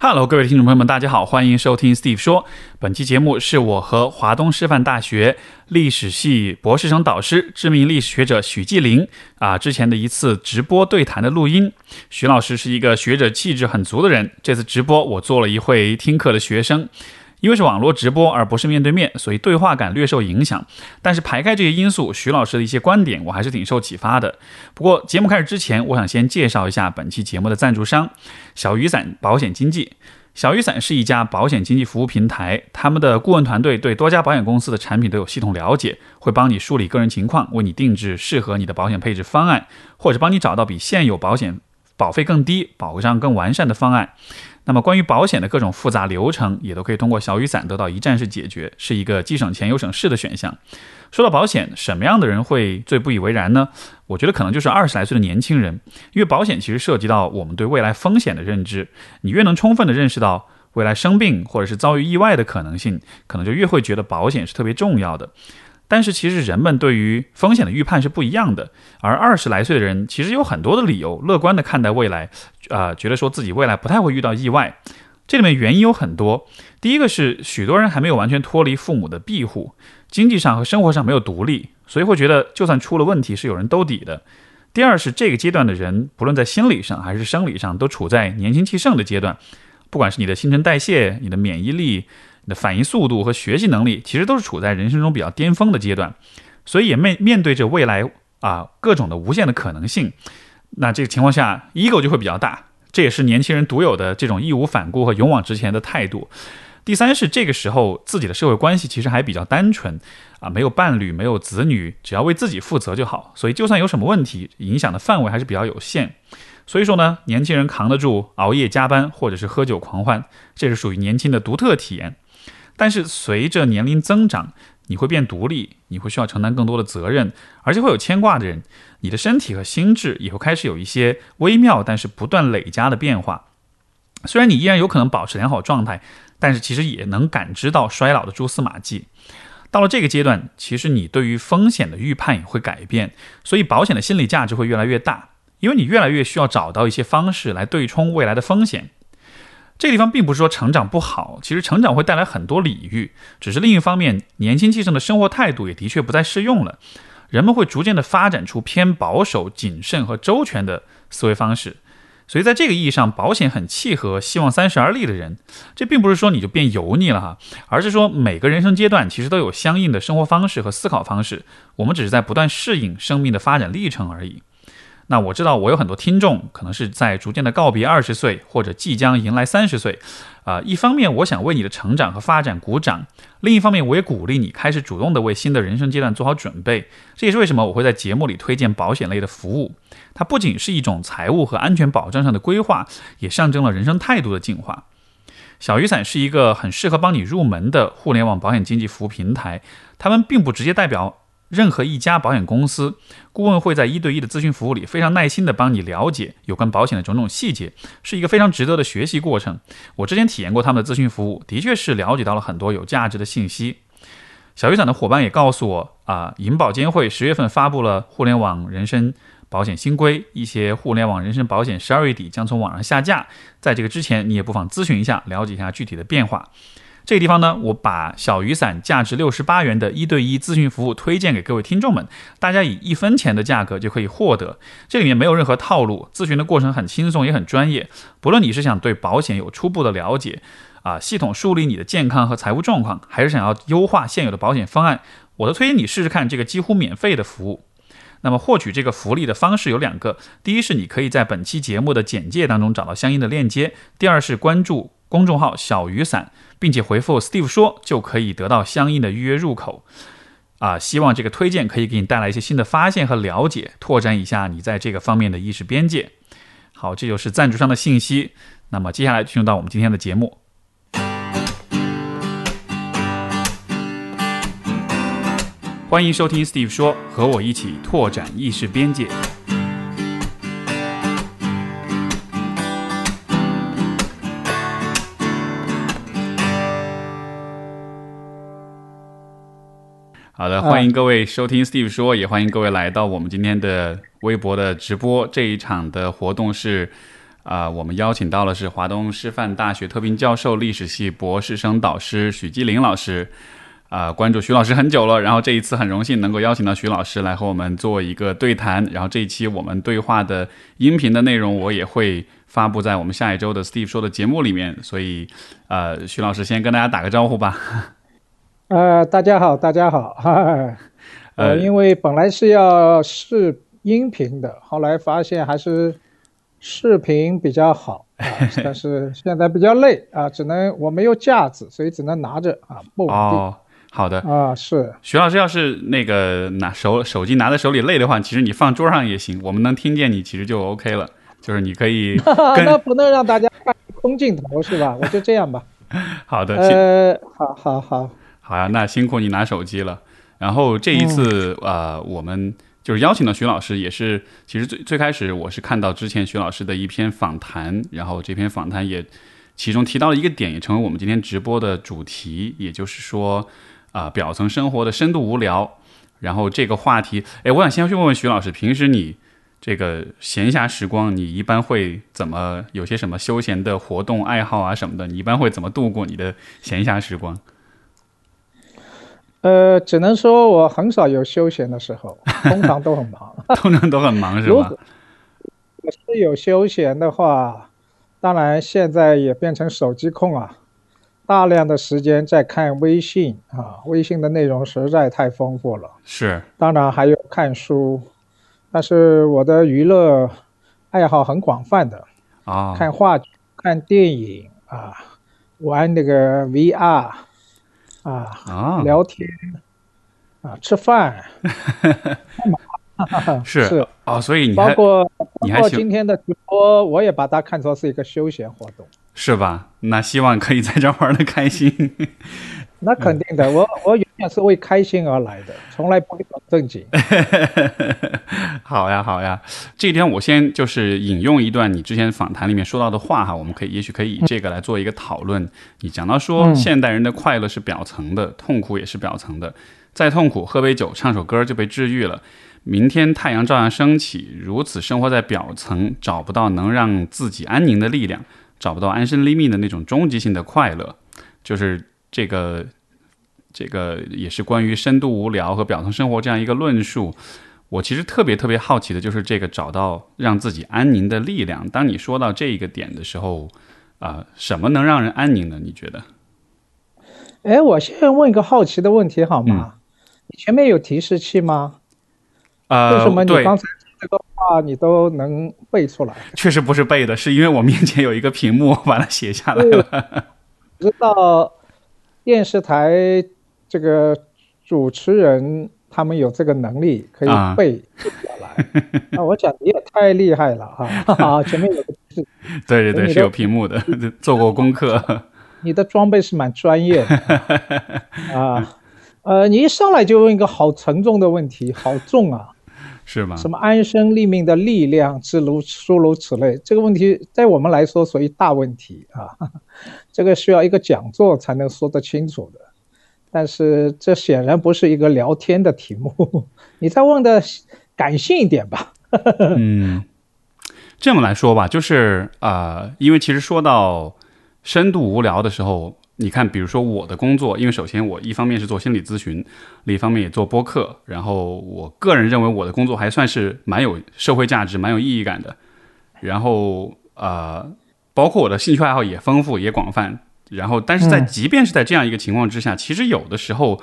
Hello，各位听众朋友们，大家好，欢迎收听 Steve 说。本期节目是我和华东师范大学历史系博士生导师、知名历史学者许继林啊之前的一次直播对谈的录音。许老师是一个学者气质很足的人，这次直播我做了一会听课的学生。因为是网络直播而不是面对面，所以对话感略受影响。但是排开这些因素，徐老师的一些观点我还是挺受启发的。不过节目开始之前，我想先介绍一下本期节目的赞助商——小雨伞保险经纪。小雨伞是一家保险经纪服务平台，他们的顾问团队对多家保险公司的产品都有系统了解，会帮你梳理个人情况，为你定制适合你的保险配置方案，或者帮你找到比现有保险保费更低、保障更完善的方案。那么，关于保险的各种复杂流程，也都可以通过小雨伞得到一站式解决，是一个既省钱又省事的选项。说到保险，什么样的人会最不以为然呢？我觉得可能就是二十来岁的年轻人，因为保险其实涉及到我们对未来风险的认知。你越能充分的认识到未来生病或者是遭遇意外的可能性，可能就越会觉得保险是特别重要的。但是其实人们对于风险的预判是不一样的，而二十来岁的人其实有很多的理由乐观的看待未来，啊，觉得说自己未来不太会遇到意外。这里面原因有很多，第一个是许多人还没有完全脱离父母的庇护，经济上和生活上没有独立，所以会觉得就算出了问题是有人兜底的。第二是这个阶段的人，不论在心理上还是生理上，都处在年轻气盛的阶段，不管是你的新陈代谢、你的免疫力。的反应速度和学习能力，其实都是处在人生中比较巅峰的阶段，所以也面面对着未来啊各种的无限的可能性。那这个情况下，ego 就会比较大，这也是年轻人独有的这种义无反顾和勇往直前的态度。第三是这个时候自己的社会关系其实还比较单纯啊，没有伴侣，没有子女，只要为自己负责就好。所以就算有什么问题，影响的范围还是比较有限。所以说呢，年轻人扛得住熬夜加班或者是喝酒狂欢，这是属于年轻的独特体验。但是随着年龄增长，你会变独立，你会需要承担更多的责任，而且会有牵挂的人，你的身体和心智也会开始有一些微妙但是不断累加的变化。虽然你依然有可能保持良好状态，但是其实也能感知到衰老的蛛丝马迹。到了这个阶段，其实你对于风险的预判也会改变，所以保险的心理价值会越来越大，因为你越来越需要找到一些方式来对冲未来的风险。这个地方并不是说成长不好，其实成长会带来很多礼遇，只是另一方面，年轻气盛的生活态度也的确不再适用了。人们会逐渐的发展出偏保守、谨慎和周全的思维方式，所以在这个意义上，保险很契合希望三十而立的人。这并不是说你就变油腻了哈，而是说每个人生阶段其实都有相应的生活方式和思考方式，我们只是在不断适应生命的发展历程而已。那我知道，我有很多听众可能是在逐渐的告别二十岁，或者即将迎来三十岁，啊，一方面我想为你的成长和发展鼓掌，另一方面我也鼓励你开始主动的为新的人生阶段做好准备。这也是为什么我会在节目里推荐保险类的服务，它不仅是一种财务和安全保障上的规划，也象征了人生态度的进化。小雨伞是一个很适合帮你入门的互联网保险经纪服务平台，他们并不直接代表。任何一家保险公司顾问会在一对一的咨询服务里非常耐心地帮你了解有关保险的种种细节，是一个非常值得的学习过程。我之前体验过他们的咨询服务，的确是了解到了很多有价值的信息。小雨伞的伙伴也告诉我啊，银保监会十月份发布了互联网人身保险新规，一些互联网人身保险十二月底将从网上下架。在这个之前，你也不妨咨询一下，了解一下具体的变化。这个地方呢，我把小雨伞价值六十八元的一对一咨询服务推荐给各位听众们，大家以一分钱的价格就可以获得。这里面没有任何套路，咨询的过程很轻松也很专业。不论你是想对保险有初步的了解，啊，系统梳理你的健康和财务状况，还是想要优化现有的保险方案，我都推荐你试试看这个几乎免费的服务。那么获取这个福利的方式有两个，第一是你可以在本期节目的简介当中找到相应的链接，第二是关注公众号小雨伞。并且回复 Steve 说，就可以得到相应的预约入口。啊，希望这个推荐可以给你带来一些新的发现和了解，拓展一下你在这个方面的意识边界。好，这就是赞助商的信息。那么接下来进入到我们今天的节目，欢迎收听 Steve 说，和我一起拓展意识边界。好的，欢迎各位收听 Steve 说，也欢迎各位来到我们今天的微博的直播。这一场的活动是，啊，我们邀请到的是华东师范大学特聘教授、历史系博士生导师许继林老师。啊，关注徐老师很久了，然后这一次很荣幸能够邀请到徐老师来和我们做一个对谈。然后这一期我们对话的音频的内容，我也会发布在我们下一周的 Steve 说的节目里面。所以，呃，徐老师先跟大家打个招呼吧。呃，大家好，大家好。哈 呃，因为本来是要试音频的，后来发现还是视频比较好。但是现在比较累啊，只能我没有架子，所以只能拿着啊，不稳定。好的啊，是徐老师，要是那个拿手手机拿在手里累的话，其实你放桌上也行，我们能听见你，其实就 OK 了。就是你可以，那不能让大家看空镜头是吧？我就这样吧。好的，呃，好好好，好呀，那辛苦你拿手机了。然后这一次啊，我们就是邀请了徐老师，也是其实最最开始我是看到之前徐老师的一篇访谈，然后这篇访谈也其中提到了一个点，也成为我们今天直播的主题，也就是说。啊，表层生活的深度无聊，然后这个话题，哎，我想先去问问徐老师，平时你这个闲暇时光，你一般会怎么有些什么休闲的活动爱好啊什么的？你一般会怎么度过你的闲暇时光？呃，只能说我很少有休闲的时候，通常都很忙，通常都很忙是吧？我是有休闲的话，当然现在也变成手机控啊。大量的时间在看微信啊，微信的内容实在太丰富了。是，当然还有看书，但是我的娱乐爱好很广泛的啊，看话剧、看电影啊，玩那个 VR 啊，啊。聊天啊，吃饭，是。是。啊，所以你包括包括今天的直播，我也把它看作是一个休闲活动。是吧？那希望可以在这玩的开心。那肯定的，我我永远是为开心而来的，从来不会搞正经。好呀，好呀。这一点我先就是引用一段你之前访谈里面说到的话哈，我们可以也许可以以这个来做一个讨论。你讲到说，现代人的快乐是表层的，痛苦也是表层的。再痛苦，喝杯酒，唱首歌就被治愈了。明天太阳照样升起。如此生活在表层，找不到能让自己安宁的力量。找不到安身立命的那种终极性的快乐，就是这个，这个也是关于深度无聊和表层生活这样一个论述。我其实特别特别好奇的就是这个找到让自己安宁的力量。当你说到这一个点的时候，啊，什么能让人安宁呢？你觉得？哎，我先问一个好奇的问题好吗？你前面有提示器吗？啊，为什么你刚才？这个话你都能背出来？确实不是背的，是因为我面前有一个屏幕，把它写下来了。直到电视台这个主持人他们有这个能力可以背下来。那我讲你也太厉害了哈！前面有个是，对对对，是有屏幕的，做过功课。你的装备是蛮专业的啊。呃，你一上来就问一个好沉重的问题，好重啊。是吗？什么安身立命的力量，之如诸如此类，这个问题在我们来说属于大问题啊，这个需要一个讲座才能说得清楚的。但是这显然不是一个聊天的题目，你再问的感性一点吧。嗯，这么来说吧，就是啊，因为其实说到深度无聊的时候。你看，比如说我的工作，因为首先我一方面是做心理咨询，另一方面也做播客，然后我个人认为我的工作还算是蛮有社会价值、蛮有意义感的。然后呃，包括我的兴趣爱好也丰富也广泛。然后，但是在即便是在这样一个情况之下，其实有的时候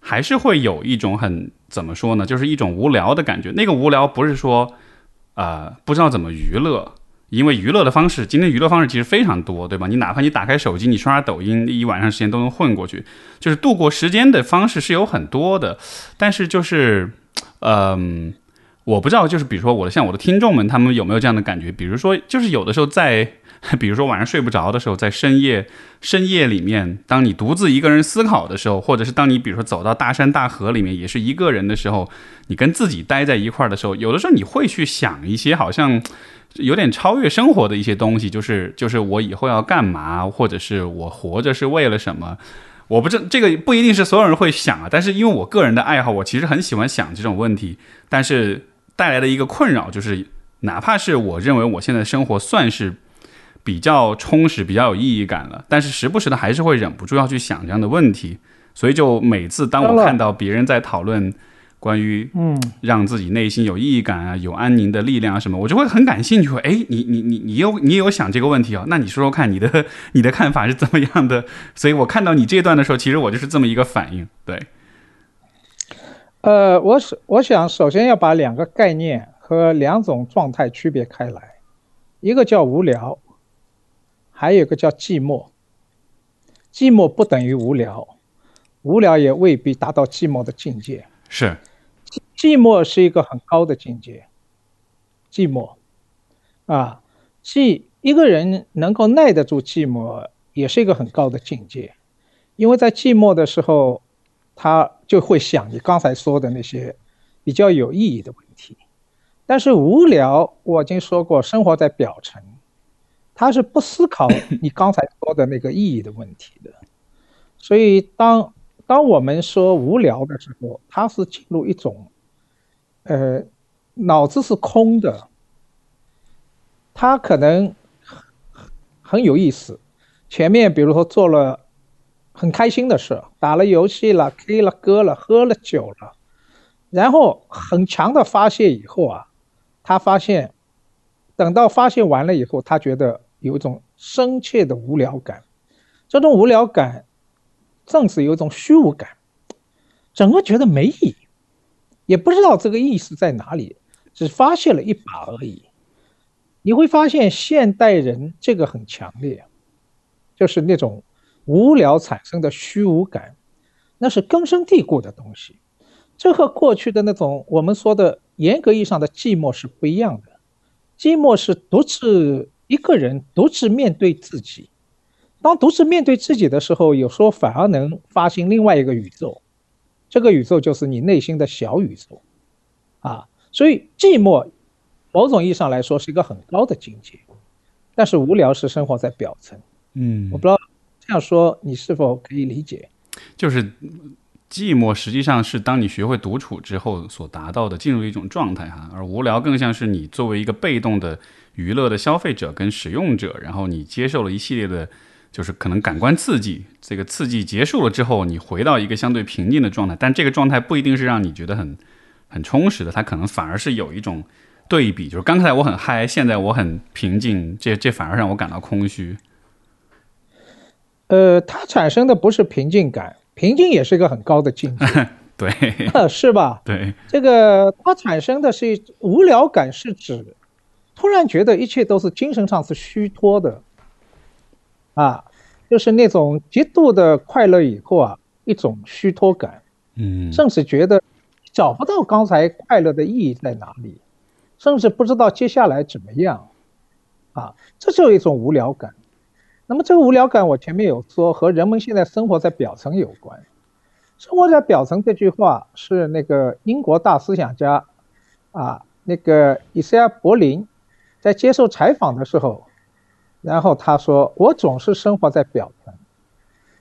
还是会有一种很怎么说呢，就是一种无聊的感觉。那个无聊不是说啊不知道怎么娱乐。因为娱乐的方式，今天娱乐方式其实非常多，对吧？你哪怕你打开手机，你刷刷抖音，一晚上时间都能混过去。就是度过时间的方式是有很多的，但是就是，嗯，我不知道，就是比如说我的像我的听众们，他们有没有这样的感觉？比如说，就是有的时候在，比如说晚上睡不着的时候，在深夜深夜里面，当你独自一个人思考的时候，或者是当你比如说走到大山大河里面，也是一个人的时候，你跟自己待在一块儿的时候，有的时候你会去想一些好像。有点超越生活的一些东西，就是就是我以后要干嘛，或者是我活着是为了什么？我不知这个不一定是所有人会想啊。但是因为我个人的爱好，我其实很喜欢想这种问题。但是带来的一个困扰就是，哪怕是我认为我现在生活算是比较充实、比较有意义感了，但是时不时的还是会忍不住要去想这样的问题。所以就每次当我看到别人在讨论关于嗯让自己内心有意义感啊、有安宁的力量啊什么，我就会很感兴趣。哎，你你你你有你有想这个问题哦？那你说说看，你的你的看法是怎么样的？所以我看到你这段的时候，其实我就是这么一个反应。对。呃，我是我想首先要把两个概念和两种状态区别开来，一个叫无聊，还有一个叫寂寞。寂寞不等于无聊，无聊也未必达到寂寞的境界。是，寂寞是一个很高的境界。寂寞，啊，寂一个人能够耐得住寂寞，也是一个很高的境界，因为在寂寞的时候。他就会想你刚才说的那些比较有意义的问题，但是无聊，我已经说过，生活在表层，他是不思考你刚才说的那个意义的问题的。所以，当当我们说无聊的时候，他是进入一种，呃，脑子是空的，他可能很有意思，前面比如说做了。很开心的事，打了游戏了，K 了歌了，喝了酒了，然后很强的发泄以后啊，他发现，等到发泄完了以后，他觉得有一种深切的无聊感，这种无聊感，正是有一种虚无感，整个觉得没意义，也不知道这个意思在哪里，只发泄了一把而已。你会发现现代人这个很强烈，就是那种。无聊产生的虚无感，那是根深蒂固的东西。这和过去的那种我们说的严格意义上的寂寞是不一样的。寂寞是独自一个人独自面对自己。当独自面对自己的时候，有时候反而能发现另外一个宇宙。这个宇宙就是你内心的小宇宙。啊，所以寂寞，某种意义上来说是一个很高的境界。但是无聊是生活在表层。嗯，我不知道。这样说，你是否可以理解？就是寂寞实际上是当你学会独处之后所达到的进入一种状态哈，而无聊更像是你作为一个被动的娱乐的消费者跟使用者，然后你接受了一系列的，就是可能感官刺激，这个刺激结束了之后，你回到一个相对平静的状态，但这个状态不一定是让你觉得很很充实的，它可能反而是有一种对比，就是刚才我很嗨，现在我很平静，这这反而让我感到空虚。呃，它产生的不是平静感，平静也是一个很高的境界，对，是吧？对，这个它产生的是无聊感，是指突然觉得一切都是精神上是虚脱的，啊，就是那种极度的快乐以后啊，一种虚脱感，嗯，甚至觉得找不到刚才快乐的意义在哪里，甚至不知道接下来怎么样，啊，这就一种无聊感。那么这个无聊感，我前面有说和人们现在生活在表层有关。生活在表层这句话是那个英国大思想家，啊，那个伊赛亚·柏林，在接受采访的时候，然后他说：“我总是生活在表层。”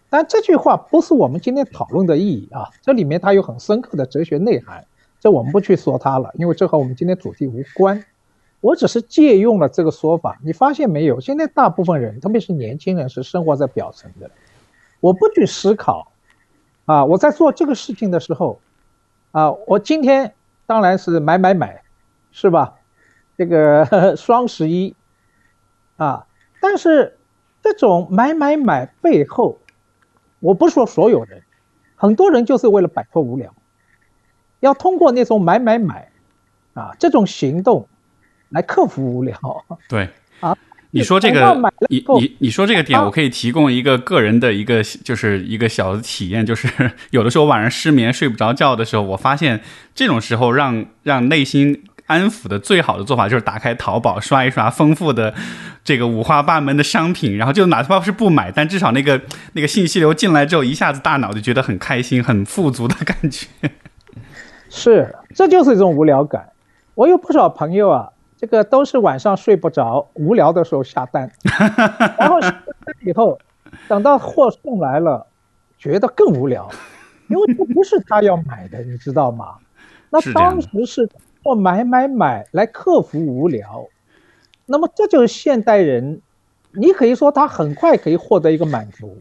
但这句话不是我们今天讨论的意义啊，这里面它有很深刻的哲学内涵，这我们不去说它了，因为这和我们今天主题无关。我只是借用了这个说法，你发现没有？现在大部分人，特别是年轻人，是生活在表层的。我不去思考，啊，我在做这个事情的时候，啊，我今天当然是买买买，是吧？这个 双十一，啊，但是这种买买买背后，我不说所有人，很多人就是为了摆脱无聊，要通过那种买买买，啊，这种行动。来克服无聊，对啊，你说这个，你你你说这个点，我可以提供一个个人的一个，就是一个小的体验，就是 有的时候晚上失眠睡不着觉的时候，我发现这种时候让让内心安抚的最好的做法就是打开淘宝刷一刷丰富的这个五花八门的商品，然后就哪怕是不买，但至少那个那个信息流进来之后，一下子大脑就觉得很开心、很富足的感觉。是，这就是一种无聊感。我有不少朋友啊。这个都是晚上睡不着、无聊的时候下单，然后下单以后，等到货送来了，觉得更无聊，因为这不是他要买的，你知道吗？那当时是过买买买来克服无聊。那么这就是现代人，你可以说他很快可以获得一个满足，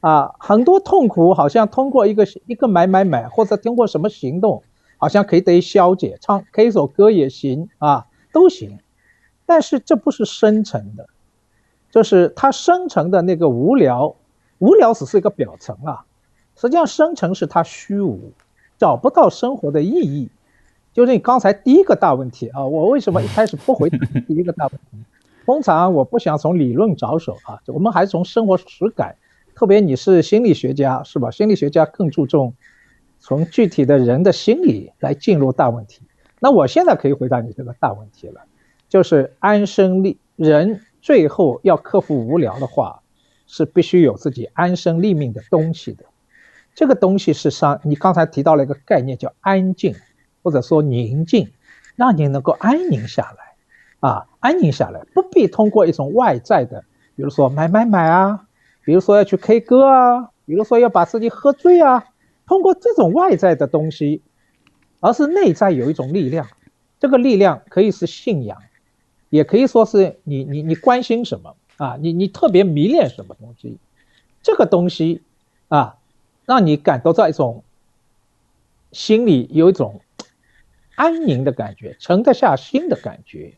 啊，很多痛苦好像通过一个一个买买买，或者通过什么行动，好像可以得以消解，唱 K 首歌也行啊，都行。但是这不是深层的，就是它深层的那个无聊，无聊只是一个表层啊，实际上深层是它虚无，找不到生活的意义。就是你刚才第一个大问题啊，我为什么一开始不回答 第一个大问题？通常我不想从理论着手啊，我们还是从生活实感。特别你是心理学家是吧？心理学家更注重从具体的人的心理来进入大问题。那我现在可以回答你这个大问题了，就是安身立人最后要克服无聊的话，是必须有自己安身立命的东西的。这个东西是上你刚才提到了一个概念叫安静。或者说宁静，让你能够安宁下来，啊，安宁下来，不必通过一种外在的，比如说买买买啊，比如说要去 K 歌啊，比如说要把自己喝醉啊，通过这种外在的东西，而是内在有一种力量，这个力量可以是信仰，也可以说是你你你关心什么啊，你你特别迷恋什么东西，这个东西啊，让你感到这一种心里有一种。安宁的感觉，沉得下心的感觉。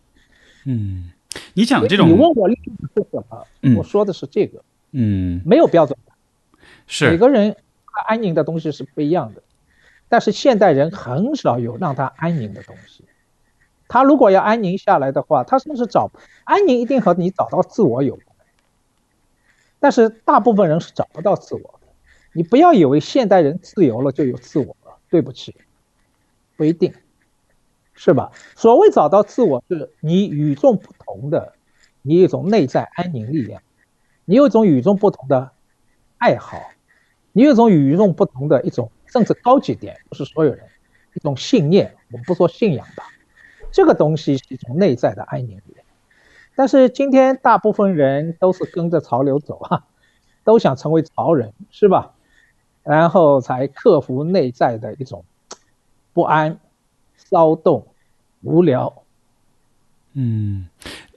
嗯，你讲这种，你问我例子是什么？我说的是这个。嗯，没有标准，是每个人他安宁的东西是不一样的。但是现代人很少有让他安宁的东西。他如果要安宁下来的话，他甚至找安宁一定和你找到自我有关。但是大部分人是找不到自我的。你不要以为现代人自由了就有自我了，对不起，不一定。是吧？所谓找到自我，是你与众不同的，你有一种内在安宁力量，你有一种与众不同的爱好，你有一种与众不同的一种，甚至高级点，不是所有人一种信念，我们不说信仰吧，这个东西是一种内在的安宁。但是今天大部分人都是跟着潮流走啊，都想成为潮人，是吧？然后才克服内在的一种不安。骚动、无聊，嗯，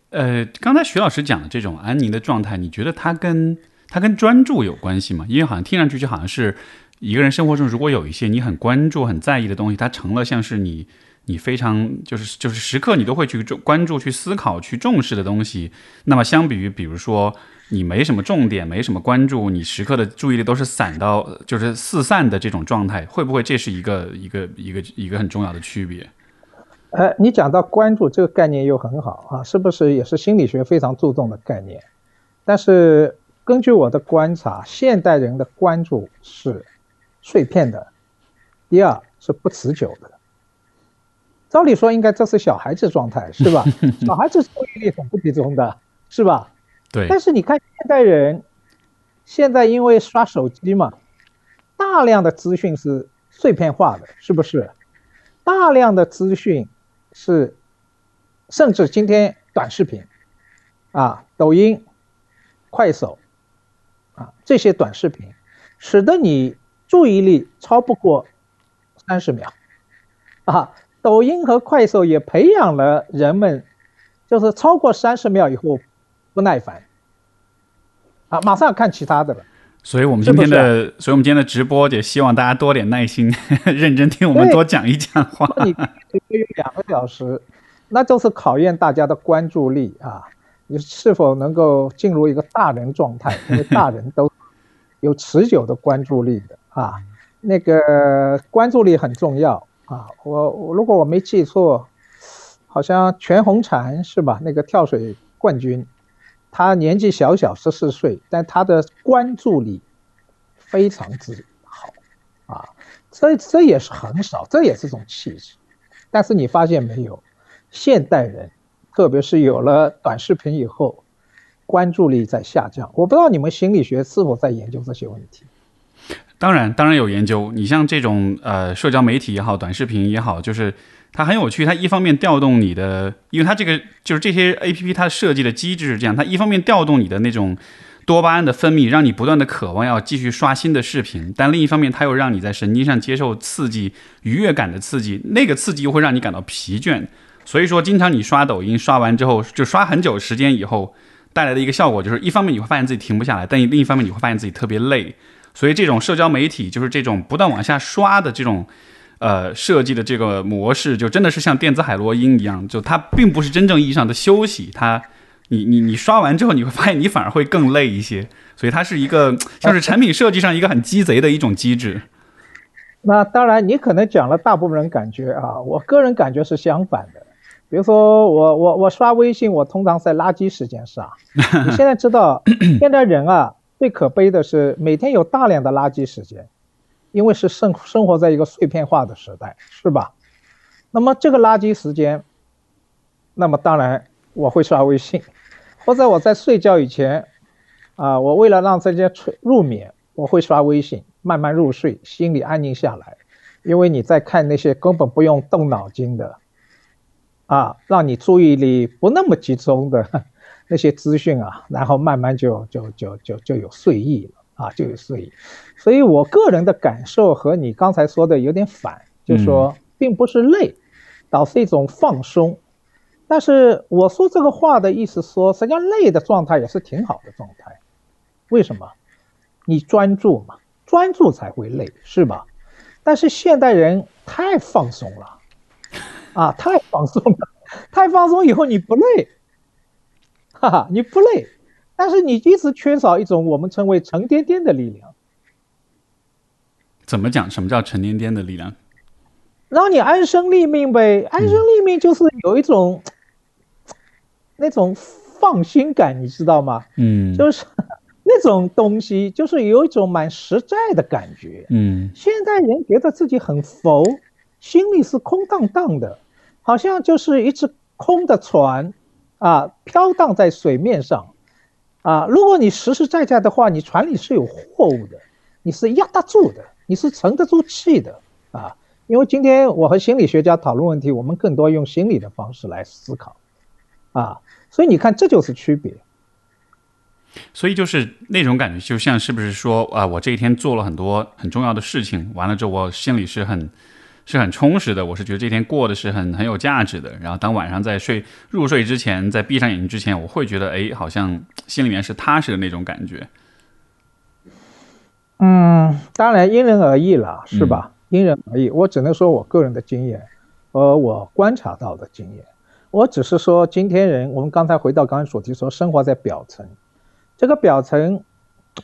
呃，刚才徐老师讲的这种安宁的状态，你觉得它跟它跟专注有关系吗？因为好像听上去就好像是一个人生活中如果有一些你很关注、很在意的东西，它成了像是你你非常就是就是时刻你都会去关注、去思考、去重视的东西。那么相比于比如说你没什么重点、没什么关注，你时刻的注意力都是散到就是四散的这种状态，会不会这是一个一个一个一个很重要的区别？呃，你讲到关注这个概念又很好啊，是不是也是心理学非常注重的概念？但是根据我的观察，现代人的关注是碎片的，第二是不持久的。照理说应该这是小孩子状态是吧？小孩子注意力很不集中的是吧？对。但是你看现代人，现在因为刷手机嘛，大量的资讯是碎片化的，是不是？大量的资讯。是，甚至今天短视频，啊，抖音、快手，啊，这些短视频，使得你注意力超不过三十秒，啊，抖音和快手也培养了人们，就是超过三十秒以后不耐烦，啊，马上要看其他的了。所以我们今天的，所以我们今天的直播也希望大家多点耐心，认真听我们多讲一讲话。你有两个小时，那就是考验大家的关注力啊！你是否能够进入一个大人状态？因为大人都有持久的关注力的啊，那个关注力很重要啊！我我如果我没记错，好像全红婵是吧？那个跳水冠军。他年纪小小十四岁，但他的关注力非常之好啊，这这也是很少，这也是种气质。但是你发现没有，现代人，特别是有了短视频以后，关注力在下降。我不知道你们心理学是否在研究这些问题。当然，当然有研究。你像这种呃，社交媒体也好，短视频也好，就是。它很有趣，它一方面调动你的，因为它这个就是这些 A P P 它设计的机制是这样，它一方面调动你的那种多巴胺的分泌，让你不断的渴望要继续刷新的视频，但另一方面，它又让你在神经上接受刺激、愉悦感的刺激，那个刺激又会让你感到疲倦。所以说，经常你刷抖音刷完之后，就刷很久时间以后，带来的一个效果就是，一方面你会发现自己停不下来，但另一方面你会发现自己特别累。所以这种社交媒体就是这种不断往下刷的这种，呃，设计的这个模式，就真的是像电子海洛因一样，就它并不是真正意义上的休息。它，你你你刷完之后，你会发现你反而会更累一些。所以它是一个像是产品设计上一个很鸡贼的一种机制。那当然，你可能讲了大部分人感觉啊，我个人感觉是相反的。比如说我我我刷微信，我通常在垃圾时间刷。你现在知道，现在人啊，最可悲的是每天有大量的垃圾时间，因为是生生活在一个碎片化的时代，是吧？那么这个垃圾时间，那么当然我会刷微信，或者我在睡觉以前，啊，我为了让这些睡入眠，我会刷微信，慢慢入睡，心里安宁下来，因为你在看那些根本不用动脑筋的。啊，让你注意力不那么集中的那些资讯啊，然后慢慢就就就就就有睡意了啊，就有睡意。所以我个人的感受和你刚才说的有点反，就是说并不是累，倒是一种放松。但是我说这个话的意思说，实际上累的状态也是挺好的状态。为什么？你专注嘛，专注才会累，是吧？但是现代人太放松了。啊，太放松了，太放松以后你不累，哈哈，你不累，但是你一直缺少一种我们称为沉甸甸的力量。怎么讲？什么叫沉甸甸的力量？让你安身立命呗，安身立命就是有一种那种放心感，你知道吗？嗯，就是那种东西，就是有一种蛮实在的感觉。嗯，现代人觉得自己很浮。心里是空荡荡的，好像就是一只空的船，啊，飘荡在水面上，啊，如果你实实在在的话，你船里是有货物的，你是压得住的，你是沉得住气的，啊，因为今天我和心理学家讨论问题，我们更多用心理的方式来思考，啊，所以你看，这就是区别。所以就是那种感觉，就像是不是说啊，我这一天做了很多很重要的事情，完了之后，我心里是很。是很充实的，我是觉得这天过的是很很有价值的。然后当晚上在睡入睡之前，在闭上眼睛之前，我会觉得哎，好像心里面是踏实的那种感觉。嗯，当然因人而异了，是吧？因人而异。我只能说我个人的经验和我观察到的经验。我只是说今天人，我们刚才回到刚才所提说，生活在表层，这个表层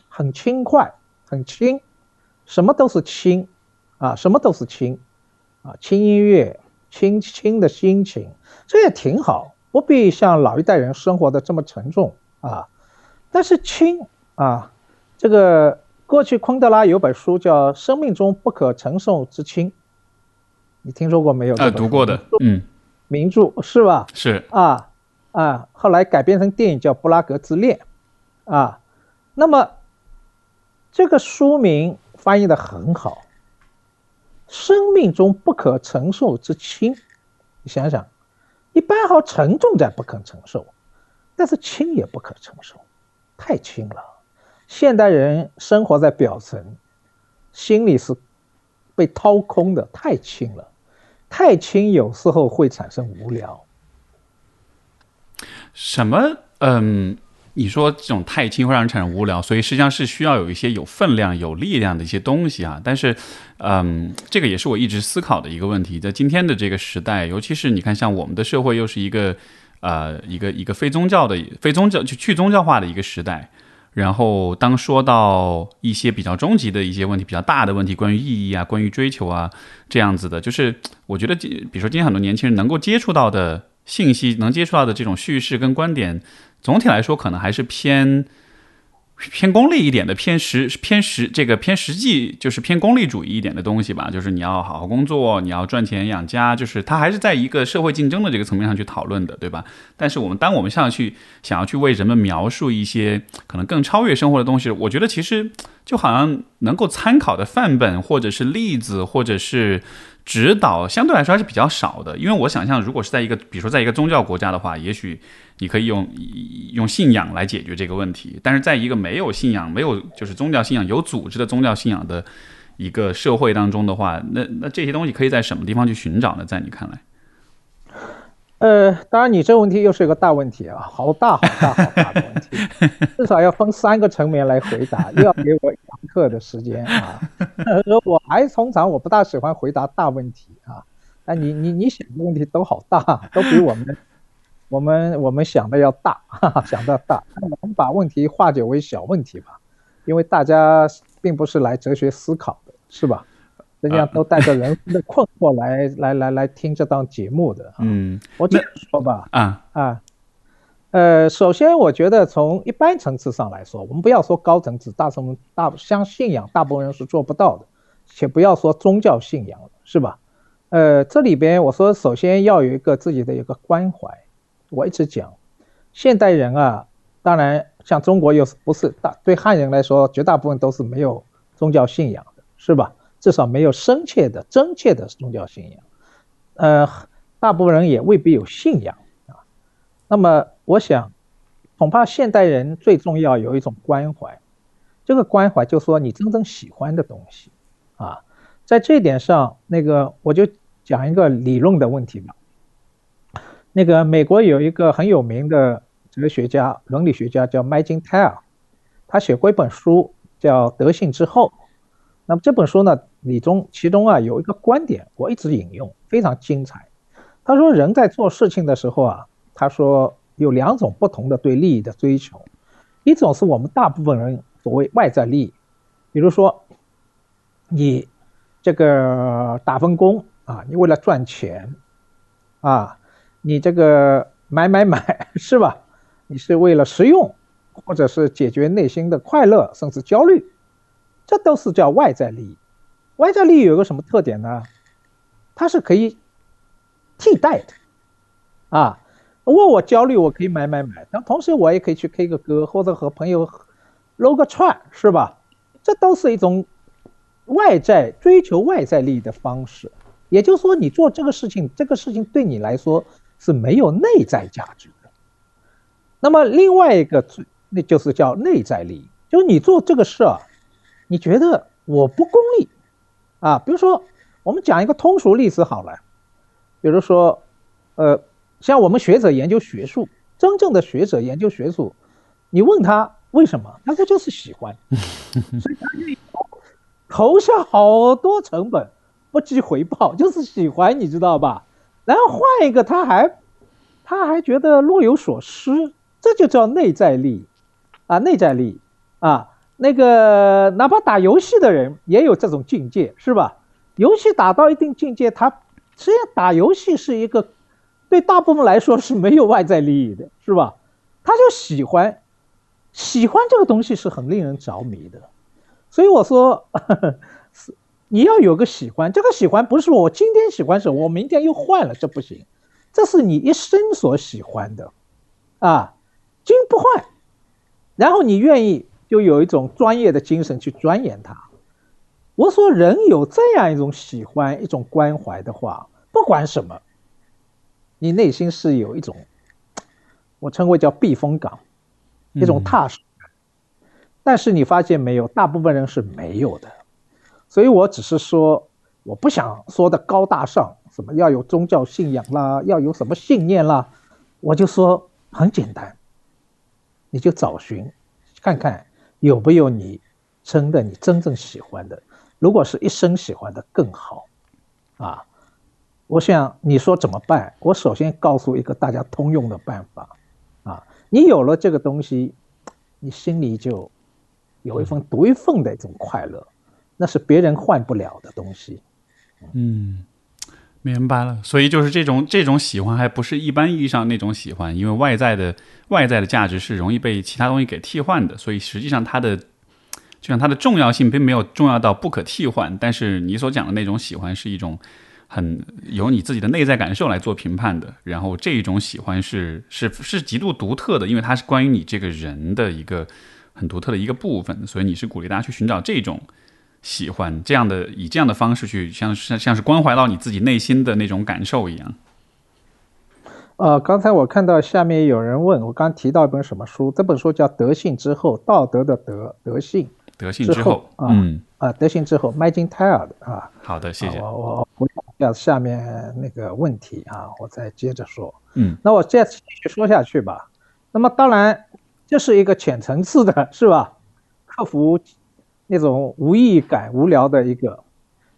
很轻快，很轻，什么都是轻啊，什么都是轻。啊，轻音乐，轻轻的心情，这也挺好，不必像老一代人生活的这么沉重啊。但是轻啊，这个过去昆德拉有本书叫《生命中不可承受之轻》，你听说过没有？啊，读过的，嗯，名著是吧？是啊啊，后来改编成电影叫《布拉格之恋》啊。那么这个书名翻译的很好。生命中不可承受之轻，你想想，一般好沉重在不可承受，但是轻也不可承受，太轻了。现代人生活在表层，心里是被掏空的，太轻了，太轻有时候会产生无聊。什么？嗯。你说这种太轻会让人产生无聊，所以实际上是需要有一些有分量、有力量的一些东西啊。但是，嗯，这个也是我一直思考的一个问题。在今天的这个时代，尤其是你看，像我们的社会又是一个呃一个一个非宗教的、非宗教就去宗教化的一个时代。然后，当说到一些比较终极的一些问题、比较大的问题，关于意义啊、关于追求啊这样子的，就是我觉得，比如说今天很多年轻人能够接触到的信息，能接触到的这种叙事跟观点。总体来说，可能还是偏偏功利一点的，偏实偏实这个偏实际，就是偏功利主义一点的东西吧。就是你要好好工作，你要赚钱养家，就是它还是在一个社会竞争的这个层面上去讨论的，对吧？但是我们当我们想要去想要去为人们描述一些可能更超越生活的东西，我觉得其实就好像能够参考的范本，或者是例子，或者是。指导相对来说还是比较少的。因为我想象，如果是在一个，比如说在一个宗教国家的话，也许你可以用用信仰来解决这个问题。但是在一个没有信仰、没有就是宗教信仰、有组织的宗教信仰的一个社会当中的话，那那这些东西可以在什么地方去寻找呢？在你看来？呃，当然，你这个问题又是一个大问题啊，好大好大好大的问题，至少要分三个层面来回答，又要给我一堂课的时间啊。我还通常我不大喜欢回答大问题啊，那你你你想的问题都好大，都比我们我们我们想的要大，哈哈，想的大。那我们把问题化解为小问题吧，因为大家并不是来哲学思考的，是吧？都带着人生的困惑来来来来听这档节目的。嗯，我这样说吧。啊啊，呃，首先我觉得从一般层次上来说，我们不要说高层次，大层大相信仰，大部分人是做不到的，且不要说宗教信仰了，是吧？呃，这里边我说，首先要有一个自己的一个关怀。我一直讲，现代人啊，当然像中国又是不是大对汉人来说，绝大部分都是没有宗教信仰的，是吧？至少没有深切的、真切的宗教信仰，呃，大部分人也未必有信仰啊。那么，我想，恐怕现代人最重要有一种关怀，这个关怀就说你真正喜欢的东西啊。在这一点上，那个我就讲一个理论的问题吧。那个美国有一个很有名的哲学家、伦理学家叫麦金泰尔，他写过一本书叫《德性之后》。那么这本书呢，里中其中啊有一个观点，我一直引用，非常精彩。他说，人在做事情的时候啊，他说有两种不同的对利益的追求，一种是我们大部分人所谓外在利益，比如说你这个打份工啊，你为了赚钱啊，你这个买买买 是吧？你是为了实用，或者是解决内心的快乐，甚至焦虑。这都是叫外在利益，外在利益有个什么特点呢？它是可以替代的，啊，问我焦虑，我可以买买买，但同时我也可以去 K 个歌，或者和朋友搂个串，是吧？这都是一种外在追求外在利益的方式。也就是说，你做这个事情，这个事情对你来说是没有内在价值的。那么另外一个，那就是叫内在利益，就是你做这个事儿。你觉得我不功利啊？比如说，我们讲一个通俗例子好了，比如说，呃，像我们学者研究学术，真正的学者研究学术，你问他为什么，他说就是喜欢，所以他愿意投下好多成本，不计回报，就是喜欢，你知道吧？然后换一个，他还他还觉得若有所失，这就叫内在力啊，内在力啊。那个哪怕打游戏的人也有这种境界，是吧？游戏打到一定境界，他实际上打游戏是一个对大部分来说是没有外在利益的，是吧？他就喜欢，喜欢这个东西是很令人着迷的。所以我说，是 你要有个喜欢，这个喜欢不是我今天喜欢什么，我明天又换了，这不行。这是你一生所喜欢的，啊，金不换，然后你愿意。就有一种专业的精神去钻研它。我说，人有这样一种喜欢、一种关怀的话，不管什么，你内心是有一种，我称为叫避风港，一种踏实感。但是你发现没有，大部分人是没有的。所以我只是说，我不想说的高大上，什么要有宗教信仰啦，要有什么信念啦，我就说很简单，你就找寻，看看。有没有你真的你真正喜欢的？如果是一生喜欢的更好，啊，我想你说怎么办？我首先告诉一个大家通用的办法，啊，你有了这个东西，你心里就有一份独一份的一种快乐，那是别人换不了的东西。嗯。明白了，所以就是这种这种喜欢，还不是一般意义上那种喜欢，因为外在的外在的价值是容易被其他东西给替换的，所以实际上它的就像它的重要性并没有重要到不可替换。但是你所讲的那种喜欢是一种很由你自己的内在感受来做评判的，然后这一种喜欢是是是极度独特的，因为它是关于你这个人的一个很独特的一个部分，所以你是鼓励大家去寻找这种喜欢这样的，以这样的方式去像像像是关怀到你自己内心的那种感受一样。呃，刚才我看到下面有人问我，刚提到一本什么书？这本书叫《德性之后》，道德的德，德性，德性之后啊，嗯啊，德性之后，麦金泰尔的啊。好的，谢谢。我我回答一下下面那个问题啊，我再接着说。嗯，那我再继续说下去吧。那么当然，这是一个浅层次的，是吧？克服。那种无意义感、无聊的一个。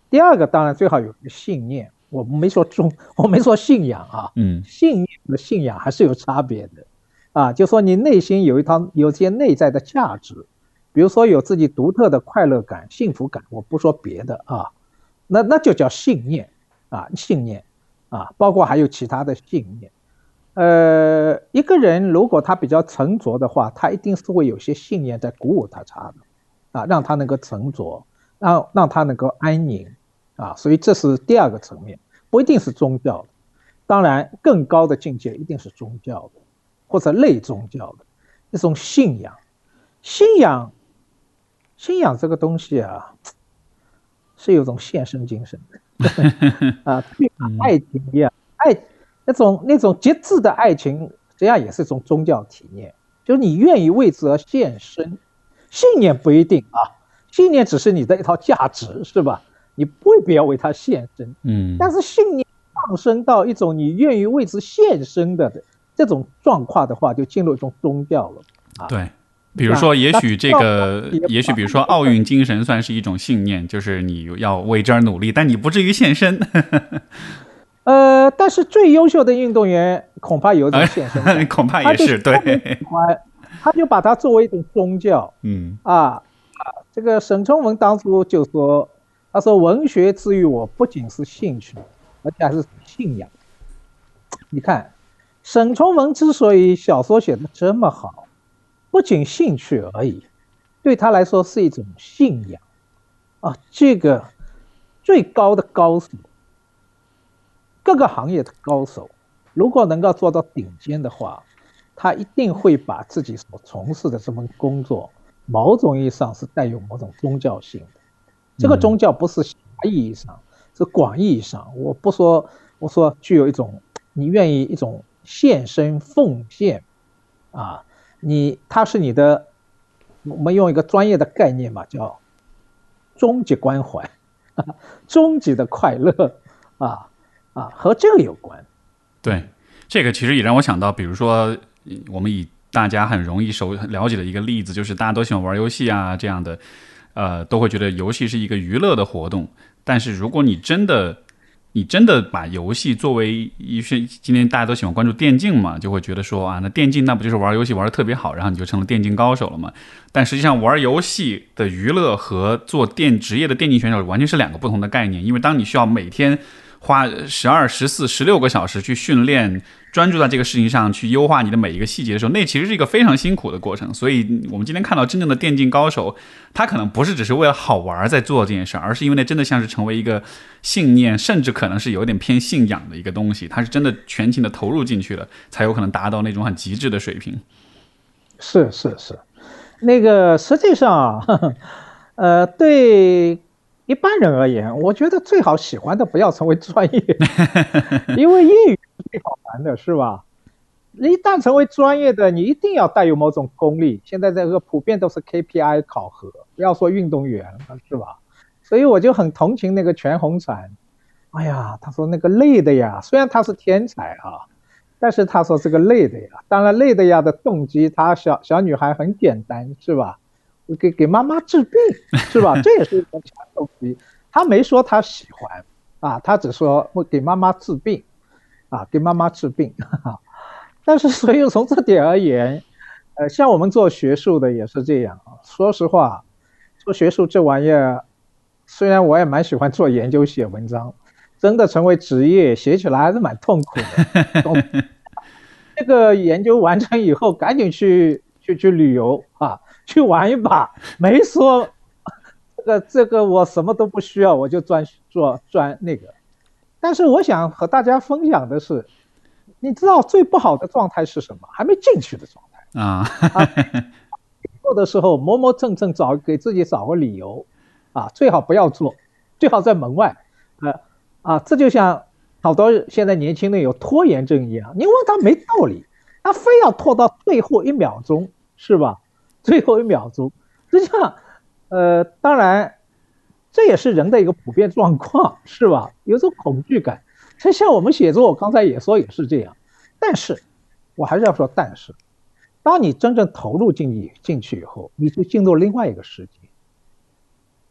第二个当然最好有个信念，我没说中，我没说信仰啊，嗯，信念和信仰还是有差别的，啊，就说你内心有一套有些内在的价值，比如说有自己独特的快乐感、幸福感，我不说别的啊，那那就叫信念啊，信念啊，包括还有其他的信念。呃，一个人如果他比较沉着的话，他一定是会有些信念在鼓舞他他的。啊，让他能够沉着，让让他能够安宁，啊，所以这是第二个层面，不一定是宗教的，当然更高的境界一定是宗教的，或者类宗教的一种信仰，信仰，信仰这个东西啊，是有种献身精神的，啊，爱情一样，爱那种那种极致的爱情，实际上也是一种宗教体验，就是你愿意为之而献身。信念不一定啊，信念只是你的一套价值，是吧？你未必要为它献身，嗯。但是信念上升到一种你愿意为之献身的这种状况的话，就进入一种宗教了啊。对，比如说，也许这个，也许比如说，奥运精神算是一种信念，就是你要为之而努力，但你不至于献身。呃，但是最优秀的运动员恐怕有点献身，恐怕也是对。他就把它作为一种宗教，嗯啊啊，这个沈从文当初就说，他说文学之于我不仅是兴趣，而且还是信仰。你看，沈从文之所以小说写的这么好，不仅兴趣而已，对他来说是一种信仰啊。这个最高的高手，各个行业的高手，如果能够做到顶尖的话。他一定会把自己所从事的这份工作，某种意义上是带有某种宗教性的。这个宗教不是狭义意义上，是广义意义上。我不说，我说具有一种你愿意一种献身奉献，啊，你他是你的，我们用一个专业的概念嘛，叫终极关怀，终极的快乐，啊啊，和这个有关。对，这个其实也让我想到，比如说。我们以大家很容易熟了解的一个例子，就是大家都喜欢玩游戏啊，这样的，呃，都会觉得游戏是一个娱乐的活动。但是如果你真的，你真的把游戏作为一些，今天大家都喜欢关注电竞嘛，就会觉得说啊，那电竞那不就是玩游戏玩的特别好，然后你就成了电竞高手了嘛？但实际上，玩游戏的娱乐和做电职业的电竞选手完全是两个不同的概念，因为当你需要每天。花十二、十四、十六个小时去训练，专注在这个事情上去优化你的每一个细节的时候，那其实是一个非常辛苦的过程。所以，我们今天看到真正的电竞高手，他可能不是只是为了好玩在做这件事儿，而是因为那真的像是成为一个信念，甚至可能是有点偏信仰的一个东西。他是真的全情的投入进去了，才有可能达到那种很极致的水平。是是是，那个实际上，呃，对。一般人而言，我觉得最好喜欢的不要成为专业，因为业余是最好玩的，是吧？一旦成为专业的，你一定要带有某种功力。现在这个普遍都是 KPI 考核，不要说运动员了，是吧？所以我就很同情那个全红婵。哎呀，他说那个累的呀，虽然他是天才啊，但是他说这个累的呀，当然累的呀的动机，他小小女孩很简单，是吧？给给妈妈治病是吧？这也是一种强动机。他没说他喜欢啊，他只说我给妈妈治病啊，给妈妈治病。但是，所以从这点而言，呃，像我们做学术的也是这样啊。说实话，做学术这玩意儿，虽然我也蛮喜欢做研究、写文章，真的成为职业，写起来还是蛮痛苦的。这个研究完成以后，赶紧去去去旅游啊。去玩一把，没说这个这个我什么都不需要，我就专做专那个。但是我想和大家分享的是，你知道最不好的状态是什么？还没进去的状态啊。做的时候磨磨蹭蹭找给自己找个理由啊，最好不要做，最好在门外，呃啊，这就像好多现在年轻人有拖延症一样，你问他没道理，他非要拖到最后一秒钟，是吧？最后一秒钟，实际上，呃，当然，这也是人的一个普遍状况，是吧？有种恐惧感，就像我们写作，我刚才也说也是这样，但是，我还是要说，但是。当你真正投入进去进去以后，你就进入另外一个世界，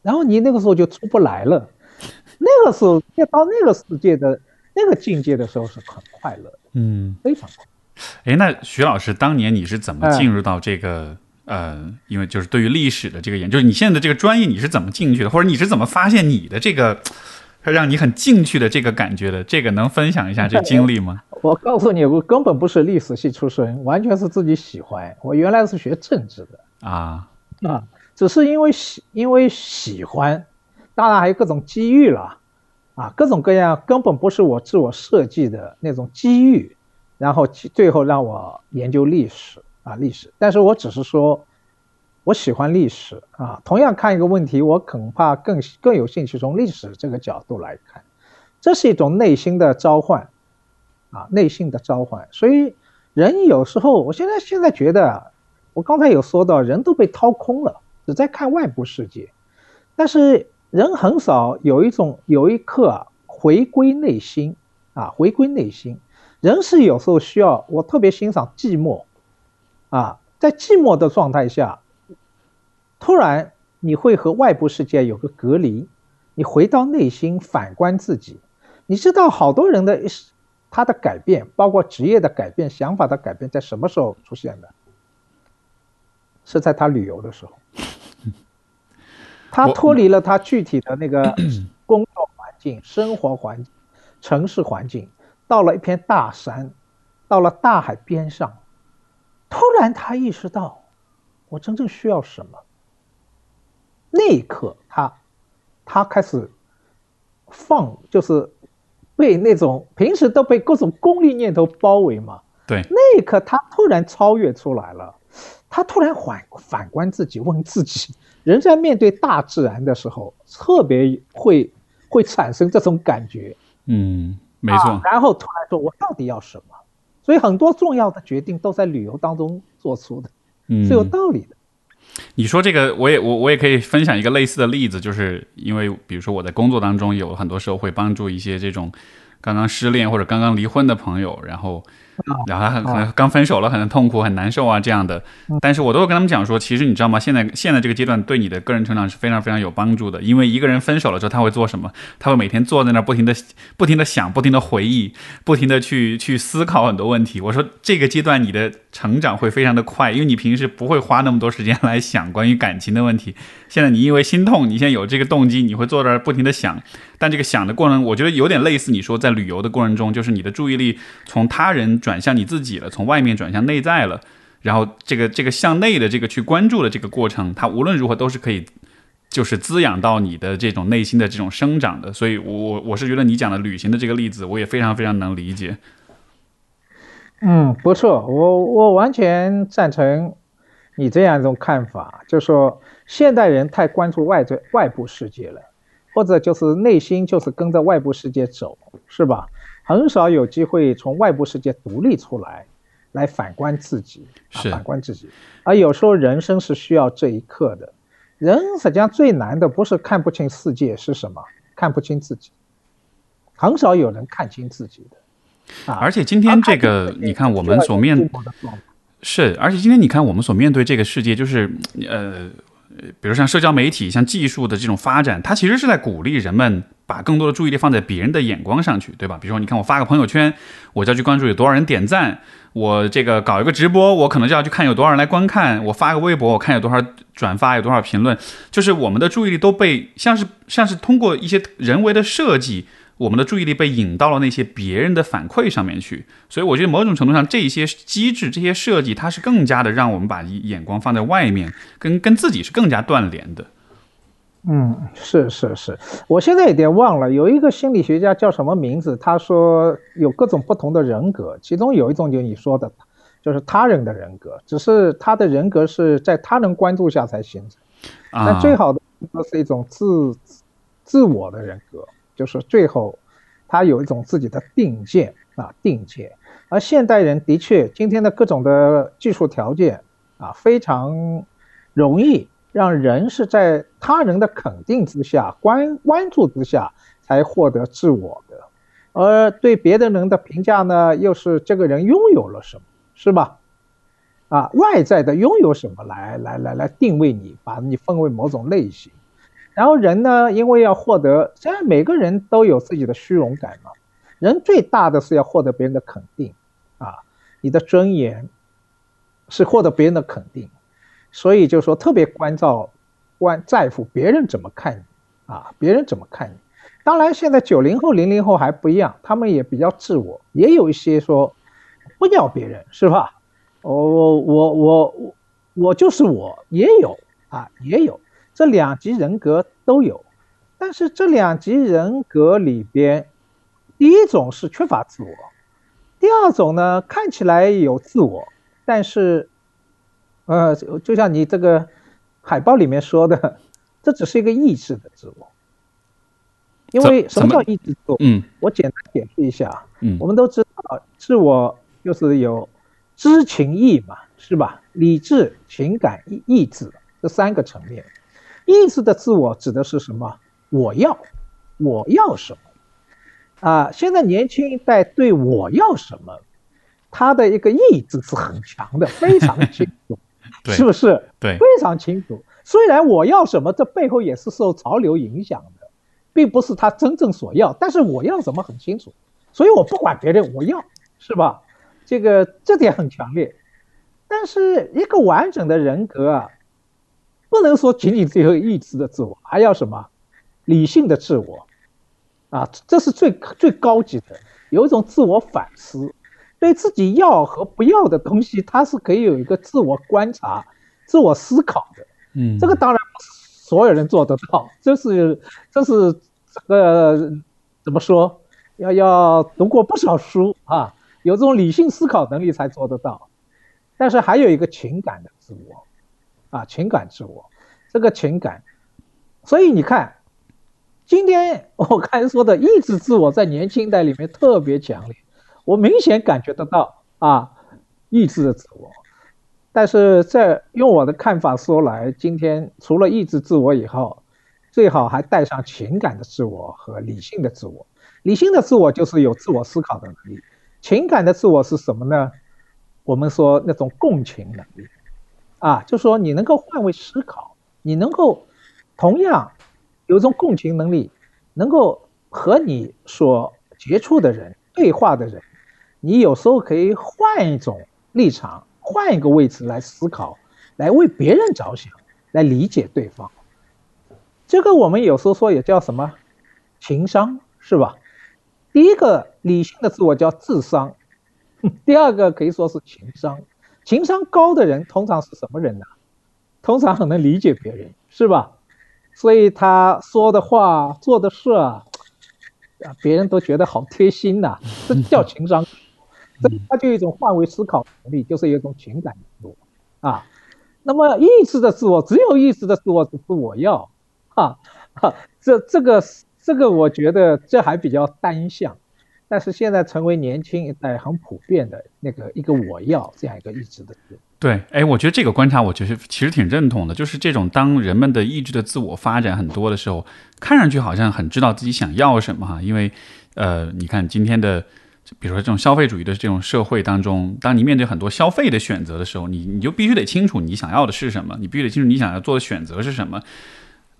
然后你那个时候就出不来了。那个时候要到那个世界的那个境界的时候是很快乐的，嗯，非常快。哎，那徐老师当年你是怎么进入到这个呃，因为就是对于历史的这个研究，你现在的这个专业你是怎么进去的，或者你是怎么发现你的这个？让你很进去的这个感觉的，这个能分享一下这经历吗？我告诉你，我根本不是历史系出身，完全是自己喜欢。我原来是学政治的啊啊，只是因为喜因为喜欢，当然还有各种机遇了啊，各种各样根本不是我自我设计的那种机遇，然后最后让我研究历史啊历史。但是我只是说。我喜欢历史啊，同样看一个问题，我恐怕更更有兴趣从历史这个角度来看，这是一种内心的召唤，啊，内心的召唤。所以人有时候，我现在现在觉得，我刚才有说到，人都被掏空了，只在看外部世界，但是人很少有一种有一刻啊，回归内心啊，回归内心。人是有时候需要，我特别欣赏寂寞，啊，在寂寞的状态下。突然，你会和外部世界有个隔离，你回到内心反观自己。你知道，好多人的他的改变，包括职业的改变、想法的改变，在什么时候出现的？是在他旅游的时候。他脱离了他具体的那个 工作环境、生活环境、城市环境，到了一片大山，到了大海边上，突然他意识到，我真正需要什么。那一刻，他，他开始放，就是被那种平时都被各种功利念头包围嘛。对，那一刻他突然超越出来了，他突然反反观自己，问自己：人在面对大自然的时候，特别会会产生这种感觉。嗯，没错。然后突然说：“我到底要什么？”所以很多重要的决定都在旅游当中做出的，是有道理的。你说这个，我也我我也可以分享一个类似的例子，就是因为比如说我在工作当中有很多时候会帮助一些这种刚刚失恋或者刚刚离婚的朋友，然后。然后他很可能刚分手了，很痛苦，很难受啊，这样的。但是我都会跟他们讲说，其实你知道吗？现在现在这个阶段对你的个人成长是非常非常有帮助的。因为一个人分手了之后，他会做什么？他会每天坐在那儿，不停的不停的想，不停的回忆，不停的去去思考很多问题。我说这个阶段你的成长会非常的快，因为你平时不会花那么多时间来想关于感情的问题。现在你因为心痛，你现在有这个动机，你会坐这儿不停的想。但这个想的过程，我觉得有点类似你说在旅游的过程中，就是你的注意力从他人转向你自己了，从外面转向内在了，然后这个这个向内的这个去关注的这个过程，它无论如何都是可以，就是滋养到你的这种内心的这种生长的。所以，我我我是觉得你讲的旅行的这个例子，我也非常非常能理解。嗯，不错，我我完全赞成你这样一种看法，就说现代人太关注外在外部世界了。或者就是内心就是跟着外部世界走，是吧？很少有机会从外部世界独立出来，来反观自己，反观自己。而有时候人生是需要这一刻的。人实际上最难的不是看不清世界是什么，看不清自己。很少有人看清自己的。啊！而且今天这个，你看我们所面是，而且今天你看我们所面对这个世界，就是呃。比如像社交媒体、像技术的这种发展，它其实是在鼓励人们把更多的注意力放在别人的眼光上去，对吧？比如说，你看我发个朋友圈，我就要去关注有多少人点赞；我这个搞一个直播，我可能就要去看有多少人来观看；我发个微博，我看有多少转发、有多少评论。就是我们的注意力都被像是像是通过一些人为的设计。我们的注意力被引到了那些别人的反馈上面去，所以我觉得某种程度上，这些机制、这些设计，它是更加的让我们把眼光放在外面，跟跟自己是更加断联的。嗯，是是是，我现在有点忘了，有一个心理学家叫什么名字？他说有各种不同的人格，其中有一种就你说的，就是他人的人格，只是他的人格是在他人关注下才形成。但最好的格是一种自自我的人格，就是最后他有一种自己的定见啊定见。而现代人的确，今天的各种的技术条件啊，非常容易让人是在他人的肯定之下、关关注之下才获得自我的，而对别的人的评价呢，又是这个人拥有了什么，是吧？啊，外在的拥有什么来来来来定位你，把你分为某种类型。然后人呢，因为要获得，虽然每个人都有自己的虚荣感嘛，人最大的是要获得别人的肯定。啊，你的尊严是获得别人的肯定，所以就说特别关照、关在乎别人怎么看你啊，别人怎么看你。当然，现在九零后、零零后还不一样，他们也比较自我，也有一些说不要别人是吧？我我我我我就是我，也有啊，也有这两级人格都有，但是这两级人格里边，第一种是缺乏自我。第二种呢，看起来有自我，但是，呃，就像你这个海报里面说的，这只是一个意志的自我。因为什么叫意志自我？嗯，我简单解释一下。嗯，我们都知道，自我就是有知情意嘛，是吧？理智、情感、意意志这三个层面。意志的自我指的是什么？我要，我要什么？啊，现在年轻一代对我要什么，他的一个意志是很强的，非常清楚，是不是？对，非常清楚。虽然我要什么，这背后也是受潮流影响的，并不是他真正所要，但是我要什么很清楚，所以我不管别人，我要，是吧？这个这点很强烈。但是一个完整的人格啊，不能说仅仅只有意志的自我，还要什么理性的自我。啊，这是最最高级的，有一种自我反思，对自己要和不要的东西，他是可以有一个自我观察、自我思考的。嗯，这个当然不是所有人做得到，这是这是这个怎么说？要要读过不少书啊，有这种理性思考能力才做得到。但是还有一个情感的自我，啊，情感自我，这个情感，所以你看。今天我刚才说的意志自我在年轻一代里面特别强烈，我明显感觉得到啊，意志的自我。但是在用我的看法说来，今天除了意志自我以后，最好还带上情感的自我和理性的自我。理性的自我就是有自我思考的能力，情感的自我是什么呢？我们说那种共情能力，啊，就说你能够换位思考，你能够同样。有一种共情能力，能够和你所接触的人对话的人，你有时候可以换一种立场，换一个位置来思考，来为别人着想，来理解对方。这个我们有时候说也叫什么情商，是吧？第一个理性的自我叫智商，第二个可以说是情商。情商高的人通常是什么人呢？通常很能理解别人，是吧？所以他说的话、做的事啊，别人都觉得好贴心呐，这叫情商。这他就有一种换位思考能力，就是有一种情感自我啊。那么意识的自我，只有意识的自我是我要 啊，这这个这个，我觉得这还比较单向。但是现在成为年轻一代很普遍的那个一个我要这样一个意志的自我对，哎，我觉得这个观察，我觉得其实挺认同的。就是这种当人们的意志的自我发展很多的时候，看上去好像很知道自己想要什么哈。因为，呃，你看今天的，比如说这种消费主义的这种社会当中，当你面对很多消费的选择的时候，你你就必须得清楚你想要的是什么，你必须得清楚你想要做的选择是什么。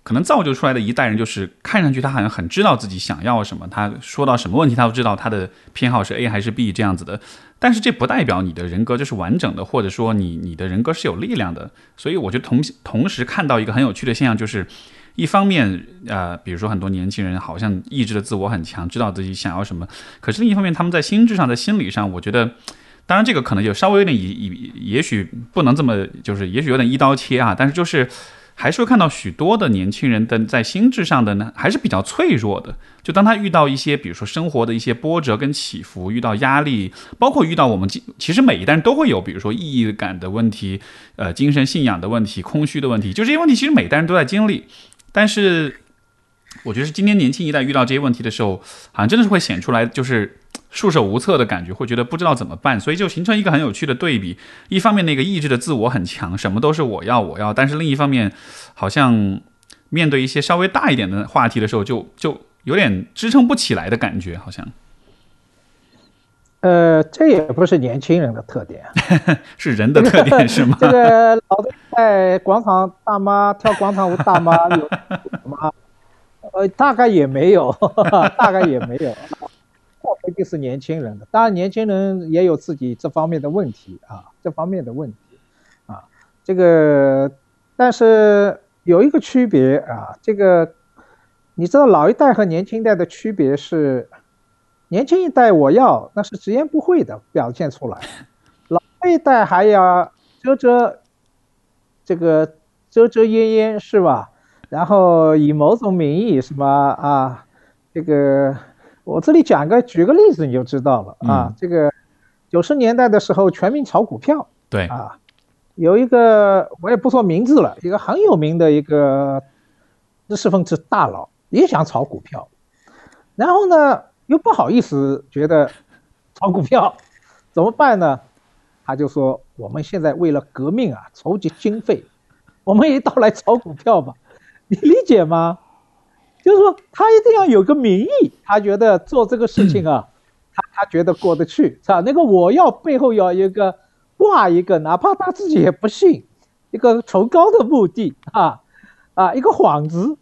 可能造就出来的一代人，就是看上去他好像很知道自己想要什么，他说到什么问题，他都知道他的偏好是 A 还是 B 这样子的。但是这不代表你的人格就是完整的，或者说你你的人格是有力量的。所以我觉得同同时看到一个很有趣的现象，就是一方面，呃，比如说很多年轻人好像意志的自我很强，知道自己想要什么。可是另一方面，他们在心智上、在心理上，我觉得，当然这个可能就稍微有点也也也许不能这么，就是也许有点一刀切啊。但是就是。还是会看到许多的年轻人的在心智上的呢，还是比较脆弱的。就当他遇到一些，比如说生活的一些波折跟起伏，遇到压力，包括遇到我们其实每一代人都会有，比如说意义感的问题，呃，精神信仰的问题，空虚的问题，就这些问题，其实每一代人都在经历。但是我觉得是今天年轻一代遇到这些问题的时候，好像真的是会显出来就是束手无策的感觉，会觉得不知道怎么办，所以就形成一个很有趣的对比。一方面那个意志的自我很强，什么都是我要我要，但是另一方面好像面对一些稍微大一点的话题的时候，就就有点支撑不起来的感觉，好像。呃，这也不是年轻人的特点，是人的特点是吗？这个老的在广场大妈跳广场舞，大妈有吗？呃，大概也没有，大概也没有，不一定是年轻人的。当然，年轻人也有自己这方面的问题啊，这方面的问题啊，这个，但是有一个区别啊，这个你知道老一代和年轻一代的区别是。年轻一代我要那是直言不讳的表现出来，老一代还要遮遮这个遮遮掩掩是吧？然后以某种名义什么啊？这个我这里讲个举个例子你就知道了啊。这个九十年代的时候全民炒股票，对啊，有一个我也不说名字了，一个很有名的一个知识分子大佬也想炒股票，然后呢？又不好意思，觉得炒股票怎么办呢？他就说：“我们现在为了革命啊，筹集经费，我们一道来炒股票吧。”你理解吗？就是说，他一定要有个名义，他觉得做这个事情啊，他他觉得过得去，是吧？那个我要背后要一个挂一个，哪怕他自己也不信，一个崇高的目的啊啊，一个幌子。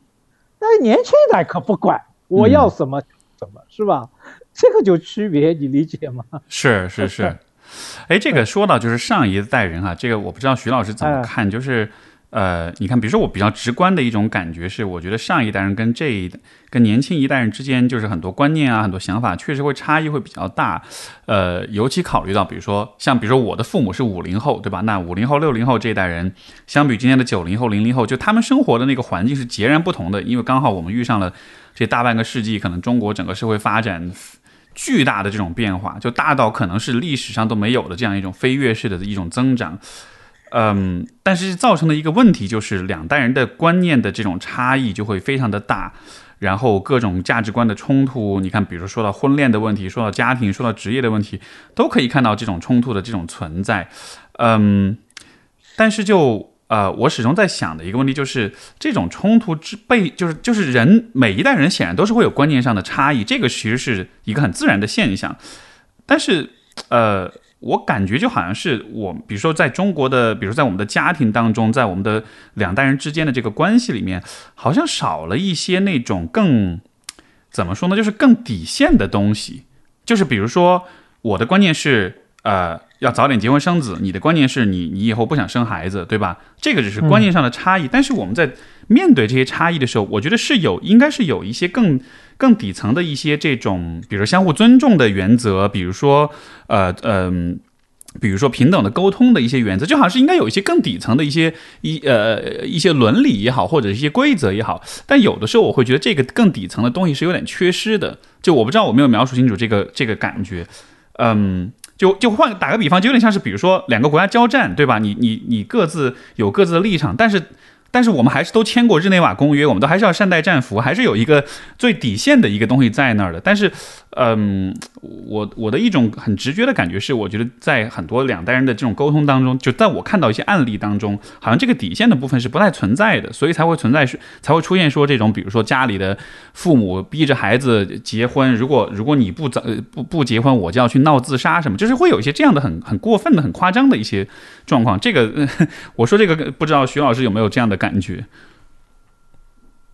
但年轻人可不管，我要什么。怎么是吧？这个就区别，你理解吗？是是是，哎，这个说到就是上一代人啊，这个我不知道徐老师怎么看，就是呃，你看，比如说我比较直观的一种感觉是，我觉得上一代人跟这一跟年轻一代人之间，就是很多观念啊，很多想法确实会差异会比较大。呃，尤其考虑到，比如说像比如说我的父母是五零后，对吧？那五零后、六零后这一代人，相比今天的九零后、零零后，就他们生活的那个环境是截然不同的，因为刚好我们遇上了。这大半个世纪，可能中国整个社会发展巨大的这种变化，就大到可能是历史上都没有的这样一种飞跃式的一种增长。嗯，但是造成的一个问题就是两代人的观念的这种差异就会非常的大，然后各种价值观的冲突，你看，比如说到婚恋的问题，说到家庭，说到职业的问题，都可以看到这种冲突的这种存在。嗯，但是就。呃，我始终在想的一个问题就是，这种冲突之背，就是就是人每一代人显然都是会有观念上的差异，这个其实是一个很自然的现象。但是，呃，我感觉就好像是我，比如说在中国的，比如在我们的家庭当中，在我们的两代人之间的这个关系里面，好像少了一些那种更怎么说呢，就是更底线的东西。就是比如说，我的观念是，呃。要早点结婚生子，你的观念是你你以后不想生孩子，对吧？这个只是观念上的差异。但是我们在面对这些差异的时候，我觉得是有应该是有一些更更底层的一些这种，比如相互尊重的原则，比如说呃嗯，比如说平等的沟通的一些原则，就好像是应该有一些更底层的一些一呃一些伦理也好，或者一些规则也好。但有的时候我会觉得这个更底层的东西是有点缺失的。就我不知道我没有描述清楚这个这个感觉，嗯。就就换打个比方，就有点像是，比如说两个国家交战，对吧？你你你各自有各自的立场，但是。但是我们还是都签过日内瓦公约，我们都还是要善待战俘，还是有一个最底线的一个东西在那儿的。但是，嗯，我我的一种很直觉的感觉是，我觉得在很多两代人的这种沟通当中，就在我看到一些案例当中，好像这个底线的部分是不太存在的，所以才会存在才会出现说这种，比如说家里的父母逼着孩子结婚，如果如果你不早不不结婚，我就要去闹自杀什么，就是会有一些这样的很很过分的、很夸张的一些状况。这个 我说这个不知道徐老师有没有这样的。感感觉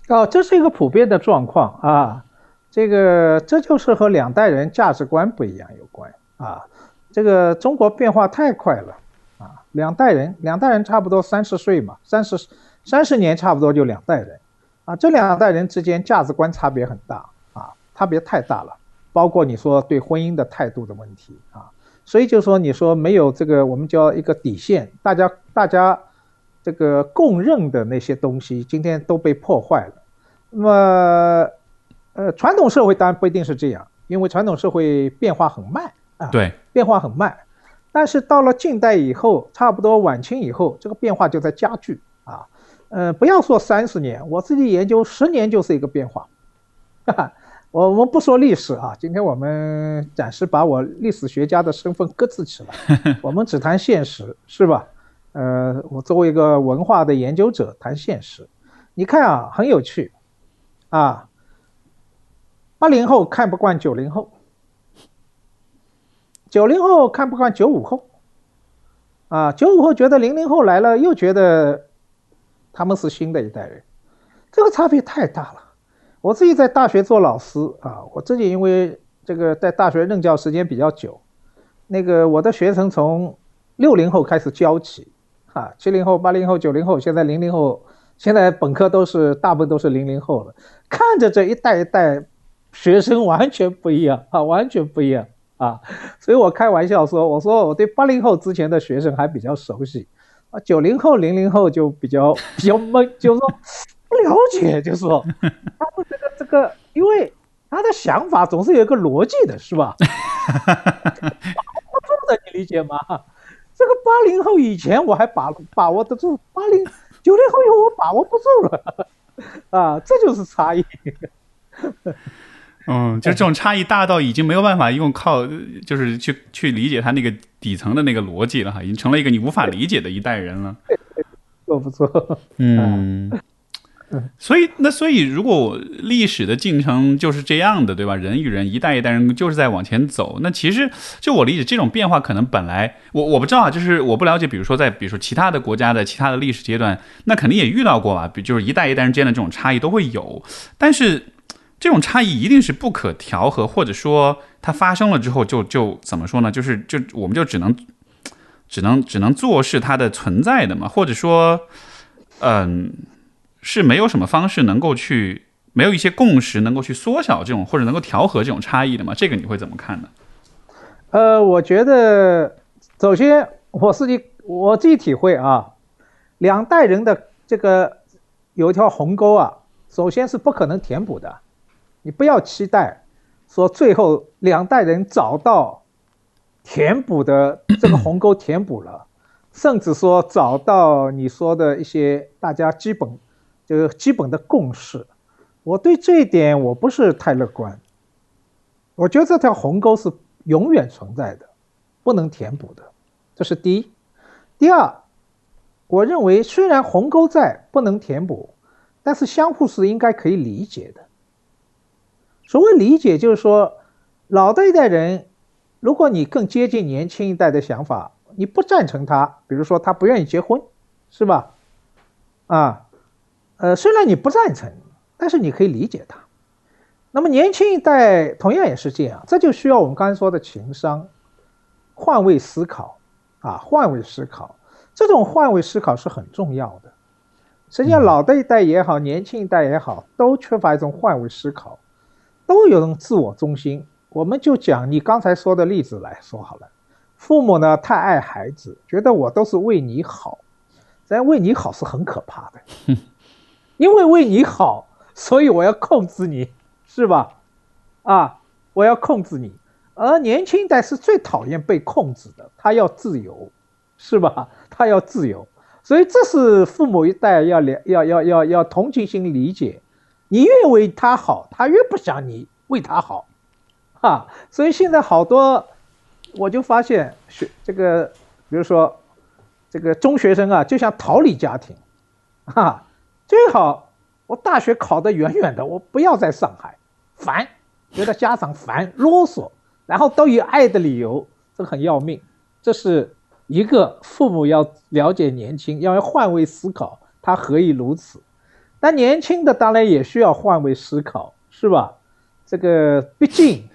哦，这是一个普遍的状况啊，这个这就是和两代人价值观不一样有关啊。这个中国变化太快了啊，两代人两代人差不多三十岁嘛，三十三十年差不多就两代人啊，这两代人之间价值观差别很大啊，差别太大了，包括你说对婚姻的态度的问题啊，所以就说你说没有这个我们叫一个底线，大家大家。这个共认的那些东西，今天都被破坏了。那么，呃，传统社会当然不一定是这样，因为传统社会变化很慢啊，对，变化很慢。但是到了近代以后，差不多晚清以后，这个变化就在加剧啊。呃，不要说三十年，我自己研究十年就是一个变化。哈哈，我我们不说历史啊，今天我们暂时把我历史学家的身份搁置起来，我们只谈现实，是吧？呃，我作为一个文化的研究者谈现实，你看啊，很有趣，啊，八零后看不惯九零后，九零后看不惯九五后，啊，九五后觉得零零后来了又觉得他们是新的一代人，这个差别太大了。我自己在大学做老师啊，我自己因为这个在大学任教时间比较久，那个我的学生从六零后开始教起。啊，七零后、八零后、九零后，现在零零后，现在本科都是大部分都是零零后了。看着这一代一代学生完全不一样啊，完全不一样啊。所以我开玩笑说，我说我对八零后之前的学生还比较熟悉，啊，九零后、零零后就比较比较懵，就是说不了解，就是说 他们这个这个，因为他的想法总是有一个逻辑的，是吧？不住的，你理解吗？这个八零后以前我还把把握得住，八零九零后以后我把握不住了，啊，这就是差异。嗯，就这种差异大到已经没有办法用靠，就是去去理解他那个底层的那个逻辑了哈，已经成了一个你无法理解的一代人了。错不错？嗯。所以，那所以，如果历史的进程就是这样的，对吧？人与人一代一代人就是在往前走。那其实，就我理解，这种变化可能本来我我不知道啊，就是我不了解。比如说，在比如说其他的国家的其他的历史阶段，那肯定也遇到过吧？比就是一代一代人之间的这种差异都会有。但是，这种差异一定是不可调和，或者说它发生了之后就就怎么说呢？就是就我们就只能只能只能坐视它的存在的嘛？或者说，嗯。是没有什么方式能够去，没有一些共识能够去缩小这种或者能够调和这种差异的吗？这个你会怎么看呢？呃，我觉得，首先我自己我自己体会啊，两代人的这个有一条鸿沟啊，首先是不可能填补的。你不要期待说最后两代人找到填补的这个鸿沟填补了，甚至说找到你说的一些大家基本。这个基本的共识，我对这一点我不是太乐观。我觉得这条鸿沟是永远存在的，不能填补的，这是第一。第二，我认为虽然鸿沟在不能填补，但是相互是应该可以理解的。所谓理解，就是说老的一代人，如果你更接近年轻一代的想法，你不赞成他，比如说他不愿意结婚，是吧？啊。呃，虽然你不赞成，但是你可以理解他。那么年轻一代同样也是这样，这就需要我们刚才说的情商，换位思考啊，换位思考。这种换位思考是很重要的。实际上，老的一代也好，年轻一代也好，都缺乏一种换位思考，都有种自我中心。我们就讲你刚才说的例子来说好了，父母呢太爱孩子，觉得我都是为你好，但为你好是很可怕的。因为为你好，所以我要控制你，是吧？啊，我要控制你。而年轻一代是最讨厌被控制的，他要自由，是吧？他要自由，所以这是父母一代要了要要要要同情心理解。你越为他好，他越不想你为他好，哈。所以现在好多，我就发现学这个，比如说这个中学生啊，就想逃离家庭，哈。最好我大学考得远远的，我不要在上海，烦，觉得家长烦啰嗦，然后都以爱的理由，这很要命。这是一个父母要了解年轻，要换位思考，他何以如此？但年轻的当然也需要换位思考，是吧？这个毕竟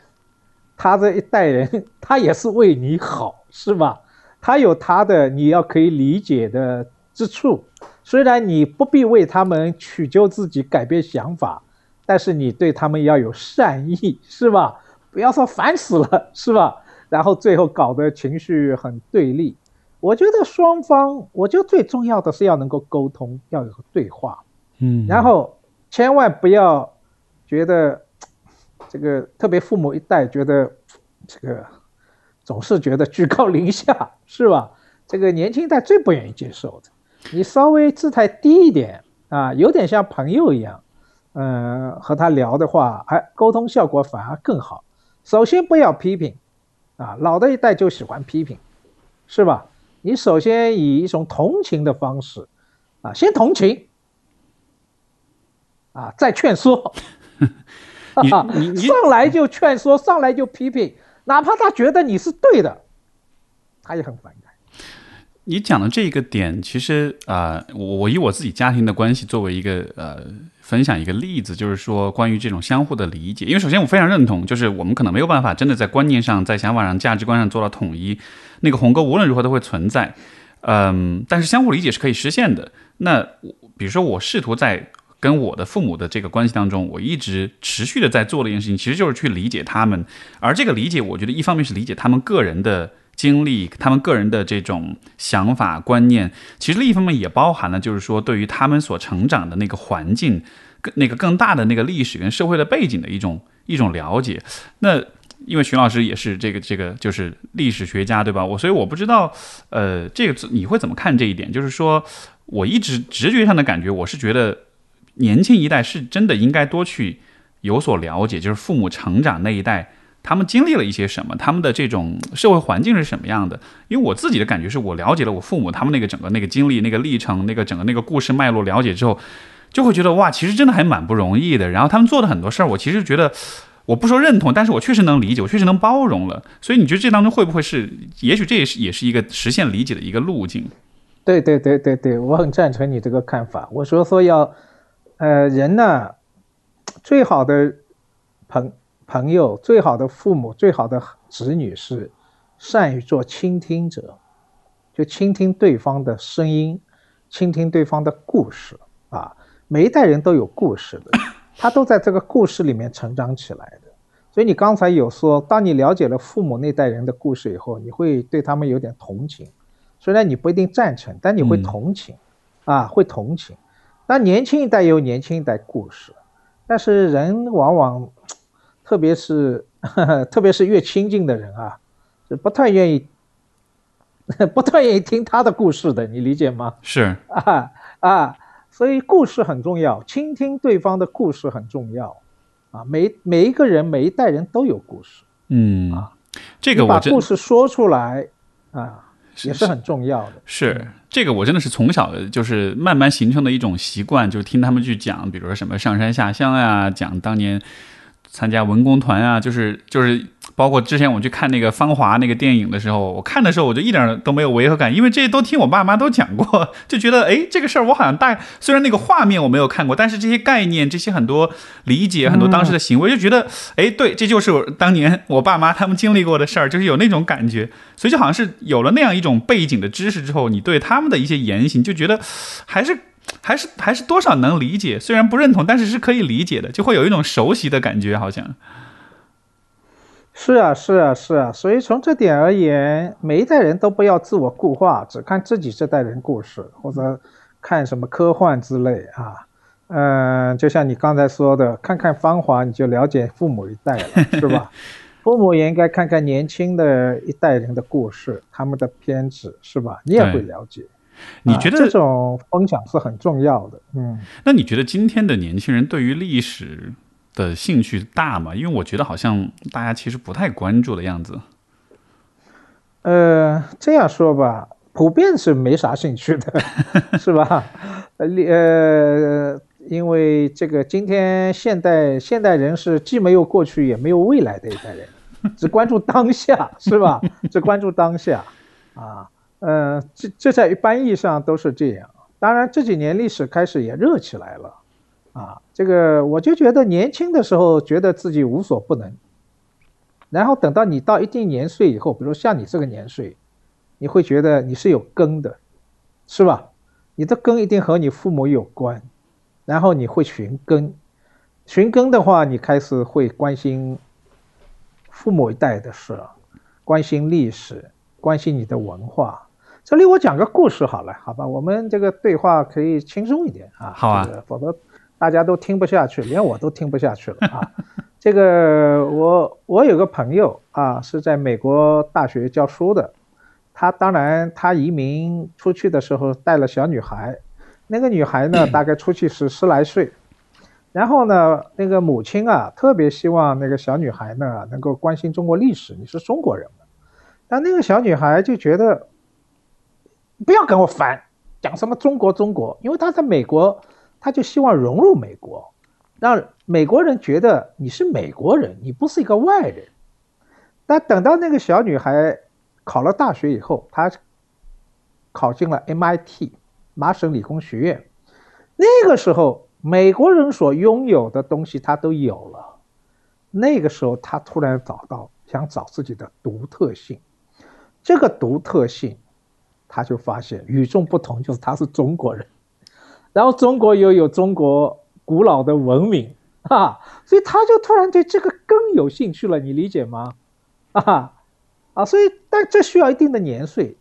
他这一代人，他也是为你好，是吧？他有他的你要可以理解的之处。虽然你不必为他们取救自己、改变想法，但是你对他们要有善意，是吧？不要说烦死了，是吧？然后最后搞得情绪很对立。我觉得双方，我觉得最重要的是要能够沟通，要有个对话，嗯，然后千万不要觉得这个特别父母一代觉得这个总是觉得居高临下，是吧？这个年轻一代最不愿意接受的。你稍微姿态低一点，啊，有点像朋友一样，嗯，和他聊的话，哎，沟通效果反而更好。首先不要批评，啊，老的一代就喜欢批评，是吧？你首先以一种同情的方式，啊，先同情，啊，再劝说，你你上来就劝说，上来就批评，哪怕他觉得你是对的，他也很反感。你讲的这一个点，其实啊，我我以我自己家庭的关系作为一个呃分享一个例子，就是说关于这种相互的理解。因为首先我非常认同，就是我们可能没有办法真的在观念上、在想法上、价值观上做到统一，那个鸿沟无论如何都会存在。嗯，但是相互理解是可以实现的。那比如说我试图在跟我的父母的这个关系当中，我一直持续的在做的一件事情，其实就是去理解他们。而这个理解，我觉得一方面是理解他们个人的。经历他们个人的这种想法观念，其实另一方面也包含了，就是说对于他们所成长的那个环境，更那个更大的那个历史跟社会的背景的一种一种了解。那因为徐老师也是这个这个就是历史学家，对吧？我所以我不知道，呃，这个你会怎么看这一点？就是说我一直直觉上的感觉，我是觉得年轻一代是真的应该多去有所了解，就是父母成长那一代。他们经历了一些什么？他们的这种社会环境是什么样的？因为我自己的感觉是我了解了我父母他们那个整个那个经历、那个历程、那个整个那个故事脉络了解之后，就会觉得哇，其实真的还蛮不容易的。然后他们做的很多事儿，我其实觉得我不说认同，但是我确实能理解，我确实能包容了。所以你觉得这当中会不会是？也许这也是也是一个实现理解的一个路径？对对对对对，我很赞成你这个看法。我说说要，呃，人呢，最好的朋。朋友最好的父母，最好的子女是善于做倾听者，就倾听对方的声音，倾听对方的故事啊。每一代人都有故事的，他都在这个故事里面成长起来的。所以你刚才有说，当你了解了父母那代人的故事以后，你会对他们有点同情。虽然你不一定赞成，但你会同情啊，会同情。那年轻一代有年轻一代故事，但是人往往。特别是，特别是越亲近的人啊，是不太愿意，不太愿意听他的故事的，你理解吗？是 啊啊，所以故事很重要，倾听对方的故事很重要啊。每每一个人，每一代人都有故事，嗯啊，这个把故事说出来啊，也是很重要的。是这个，我真的是从小就是慢慢形成的一种习惯，就是听他们去讲，比如说什么上山下乡呀，讲当年。参加文工团啊，就是就是，包括之前我去看那个《芳华》那个电影的时候，我看的时候我就一点都没有违和感，因为这些都听我爸妈都讲过，就觉得哎，这个事儿我好像大，虽然那个画面我没有看过，但是这些概念、这些很多理解、很多当时的行为，就觉得哎，对，这就是当年我爸妈他们经历过的事儿，就是有那种感觉，所以就好像是有了那样一种背景的知识之后，你对他们的一些言行就觉得还是。还是还是多少能理解，虽然不认同，但是是可以理解的，就会有一种熟悉的感觉，好像。是啊，是啊，是啊，所以从这点而言，每一代人都不要自我固化，只看自己这代人故事，或者看什么科幻之类啊。嗯，就像你刚才说的，看看《芳华》，你就了解父母一代了，是吧？父母也应该看看年轻的一代人的故事，他们的片子，是吧？你也会了解。你觉得这种分享是很重要的？嗯，那你觉得今天的年轻人对于历史的兴趣大吗？因为我觉得好像大家其实不太关注的样子。呃，这样说吧，普遍是没啥兴趣的，是吧？呃，呃，因为这个今天现代现代人是既没有过去也没有未来的一代人，只关注当下，是吧？只关注当下，啊。嗯，这这在一般意义上都是这样。当然这几年历史开始也热起来了，啊，这个我就觉得年轻的时候觉得自己无所不能，然后等到你到一定年岁以后，比如像你这个年岁，你会觉得你是有根的，是吧？你的根一定和你父母有关，然后你会寻根，寻根的话，你开始会关心父母一代的事，关心历史，关心你的文化。这里我讲个故事好了，好吧，我们这个对话可以轻松一点啊。好啊，否则大家都听不下去，连我都听不下去了啊。这个我我有个朋友啊，是在美国大学教书的，他当然他移民出去的时候带了小女孩，那个女孩呢，大概出去是十来岁，然后呢，那个母亲啊，特别希望那个小女孩呢能够关心中国历史，你是中国人嘛？但那个小女孩就觉得，不要跟我烦，讲什么中国中国，因为他在美国，他就希望融入美国，让美国人觉得你是美国人，你不是一个外人。但等到那个小女孩考了大学以后，她考进了 MIT 麻省理工学院，那个时候美国人所拥有的东西她都有了，那个时候她突然找到想找自己的独特性。这个独特性，他就发现与众不同，就是他是中国人，然后中国又有中国古老的文明 啊，所以他就突然对这个更有兴趣了，你理解吗？啊啊，所以但这需要一定的年岁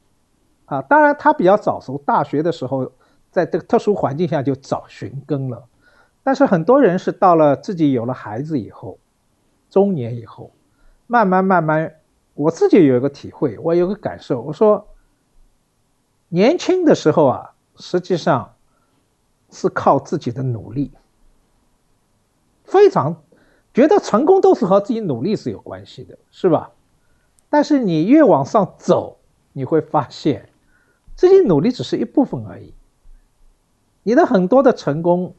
啊，当然他比较早熟，大学的时候在这个特殊环境下就早寻根了，但是很多人是到了自己有了孩子以后，中年以后，慢慢慢慢。我自己有一个体会，我有个感受。我说，年轻的时候啊，实际上是靠自己的努力，非常觉得成功都是和自己努力是有关系的，是吧？但是你越往上走，你会发现自己努力只是一部分而已。你的很多的成功，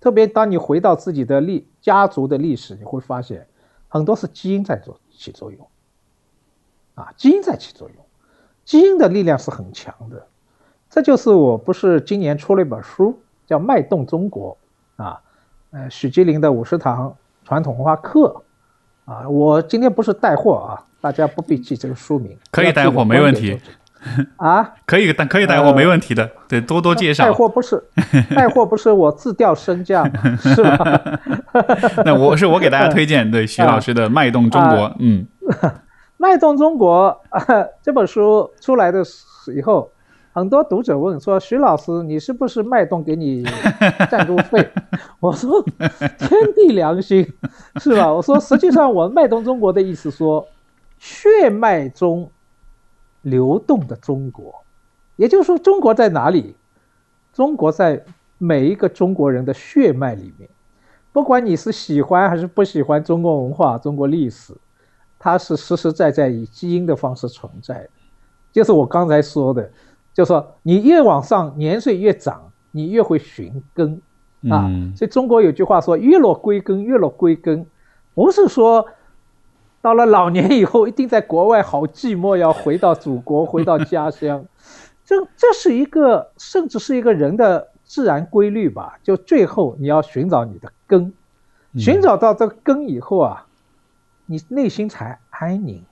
特别当你回到自己的历家族的历史，你会发现很多是基因在做起作用。啊，基因在起作用，基因的力量是很强的。这就是我不是今年出了一本书，叫《脉动中国》啊，呃，许吉林的五十堂传统文化课啊。我今天不是带货啊，大家不必记这个书名。可以带货，没问题。啊，可以，但可以带货，没问题的。对，多多介绍。带货不是 带货，不是我自掉身价，是吧？那我是我给大家推荐对徐老师的《脉动中国》，嗯。脉动中国 这本书出来的以后，很多读者问说：“徐老师，你是不是脉动给你赞助费？” 我说：“天地良心，是吧？”我说：“实际上，我脉动中国的意思说，血脉中流动的中国，也就是说，中国在哪里？中国在每一个中国人的血脉里面，不管你是喜欢还是不喜欢中国文化、中国历史。”它是实实在在以基因的方式存在的，就是我刚才说的，就说你越往上年岁越长，你越会寻根啊。所以中国有句话说“月落归根，月落归根”，不是说到了老年以后一定在国外好寂寞，要回到祖国，回到家乡。这这是一个，甚至是一个人的自然规律吧？就最后你要寻找你的根，寻找到这个根以后啊。你内心才安宁，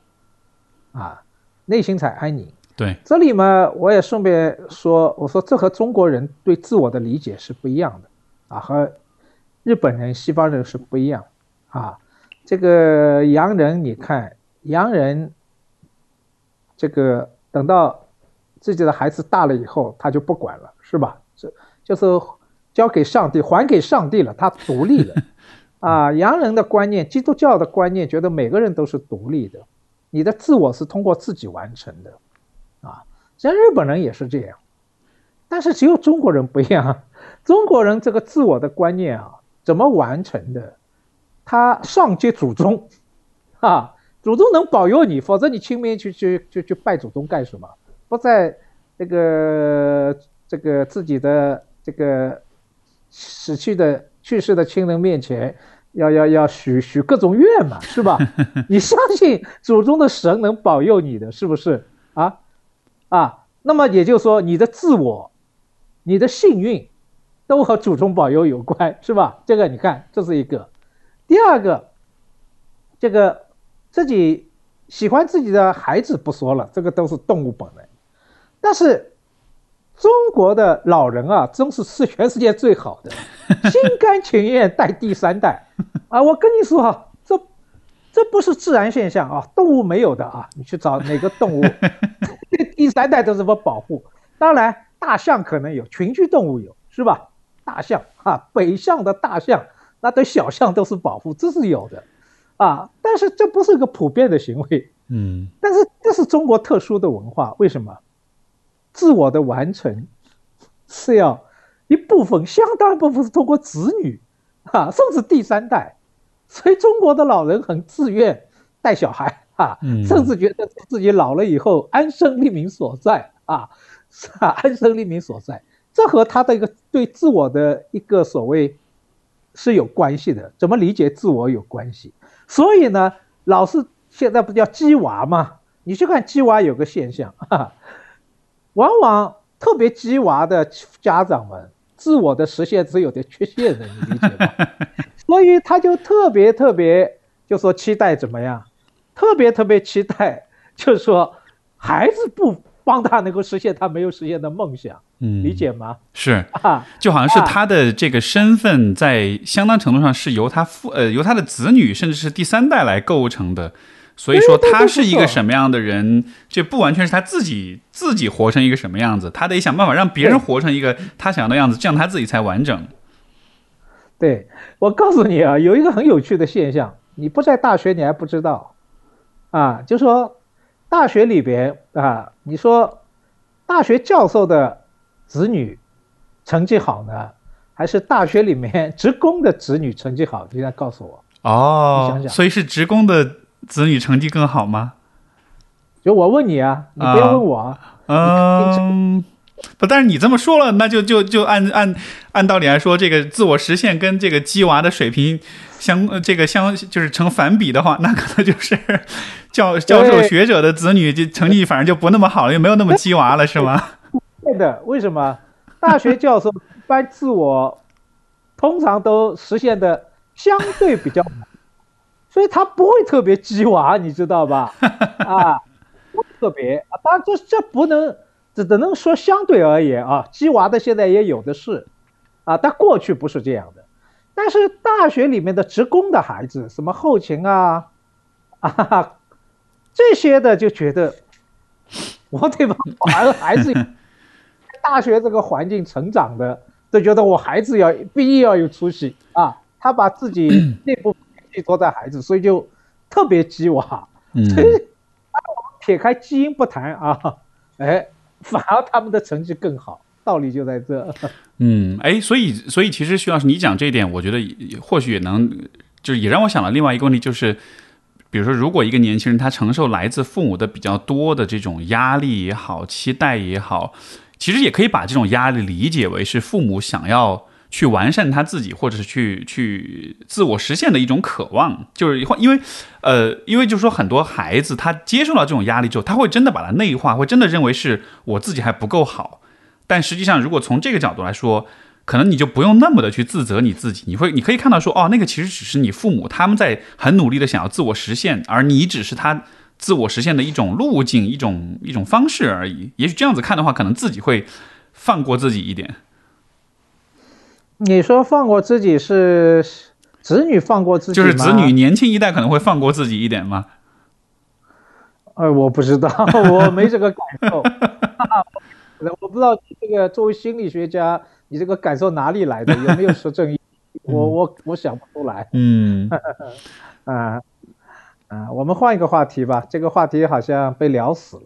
啊，内心才安宁。对，这里嘛，我也顺便说，我说这和中国人对自我的理解是不一样的，啊，和日本人、西方人是不一样，啊，这个洋人，你看洋人，这个等到自己的孩子大了以后，他就不管了，是吧？这就是交给上帝，还给上帝了，他独立了。啊，洋人的观念，基督教的观念，觉得每个人都是独立的，你的自我是通过自己完成的，啊，像日本人也是这样，但是只有中国人不一样，中国人这个自我的观念啊，怎么完成的？他上接祖宗，啊，祖宗能保佑你，否则你清明去去去去拜祖宗干什么？不在这个这个自己的这个死去的。去世的亲人面前，要要要许许各种愿嘛，是吧？你相信祖宗的神能保佑你的，是不是啊？啊，那么也就是说，你的自我、你的幸运，都和祖宗保佑有关，是吧？这个你看，这是一个。第二个，这个自己喜欢自己的孩子不说了，这个都是动物本能，但是。中国的老人啊，真是是全世界最好的，心甘情愿带第三代啊！我跟你说啊，这这不是自然现象啊，动物没有的啊！你去找哪个动物，第三代都是么保护。当然，大象可能有，群居动物有，是吧？大象啊，北向的大象，那对小象都是保护，这是有的啊。但是这不是个普遍的行为，嗯。但是这是中国特殊的文化，为什么？自我的完成，是要一部分相当一部分是通过子女啊，甚至第三代，所以中国的老人很自愿带小孩啊，甚至觉得自己老了以后安身立命所在啊，是吧？安身立命所在，这和他的一个对自我的一个所谓是有关系的，怎么理解自我有关系。所以呢，老是现在不叫鸡娃吗？你去看鸡娃有个现象，往往特别鸡娃的家长们，自我的实现是有点缺陷的，你理解吗？所以他就特别特别就说期待怎么样，特别特别期待，就是说孩子不帮他能够实现他没有实现的梦想，嗯，理解吗？是啊，就好像是他的这个身份在相当程度上是由他父呃由他的子女甚至是第三代来构成的。所以说他是一个什么样的人，这不完全是他自己自己活成一个什么样子，他得想办法让别人活成一个他想要的样子，这样他自己才完整。对我告诉你啊，有一个很有趣的现象，你不在大学你还不知道啊，就说大学里边啊，你说大学教授的子女成绩好呢，还是大学里面 职工的子女成绩好？你来告诉我哦，你想想，所以是职工的。子女成绩更好吗？就我问你啊，你不要问我啊。嗯，不，但是你这么说了，那就就就按按按道理来说，这个自我实现跟这个鸡娃的水平相这个相就是成反比的话，那可能就是 教教授学者的子女就成绩反正就不那么好了，又没有那么鸡娃了，是吗？对的，为什么？大学教授一般自我通常都实现的相对比较。所以他不会特别鸡娃，你知道吧？啊，不特别啊。当然，这这不能只只能说相对而言啊。鸡娃的现在也有的是，啊，但过去不是这样的。但是大学里面的职工的孩子，什么后勤啊，啊，这些的就觉得，我得把孩孩子 大学这个环境成长的，都觉得我孩子要必须要有出息啊。他把自己 内部。寄托在孩子，所以就特别鸡娃。嗯，撇开基因不谈啊，哎，反而他们的成绩更好，道理就在这。嗯，哎，所以，所以其实徐老师你讲这一点，我觉得或许也能，就是也让我想到另外一个问题，就是比如说，如果一个年轻人他承受来自父母的比较多的这种压力也好，期待也好，其实也可以把这种压力理解为是父母想要。去完善他自己，或者是去去自我实现的一种渴望，就是因为，呃，因为就是说，很多孩子他接受到这种压力之后，他会真的把它内化，会真的认为是我自己还不够好。但实际上，如果从这个角度来说，可能你就不用那么的去自责你自己，你会你可以看到说，哦，那个其实只是你父母他们在很努力的想要自我实现，而你只是他自我实现的一种路径、一种一种方式而已。也许这样子看的话，可能自己会放过自己一点。你说放过自己是子女放过自己就是子女年轻一代可能会放过自己一点吗？呃，我不知道，我没这个感受。我不知道这个作为心理学家，你这个感受哪里来的？有没有实证？我我我想不出来。嗯，啊啊，我们换一个话题吧。这个话题好像被聊死了。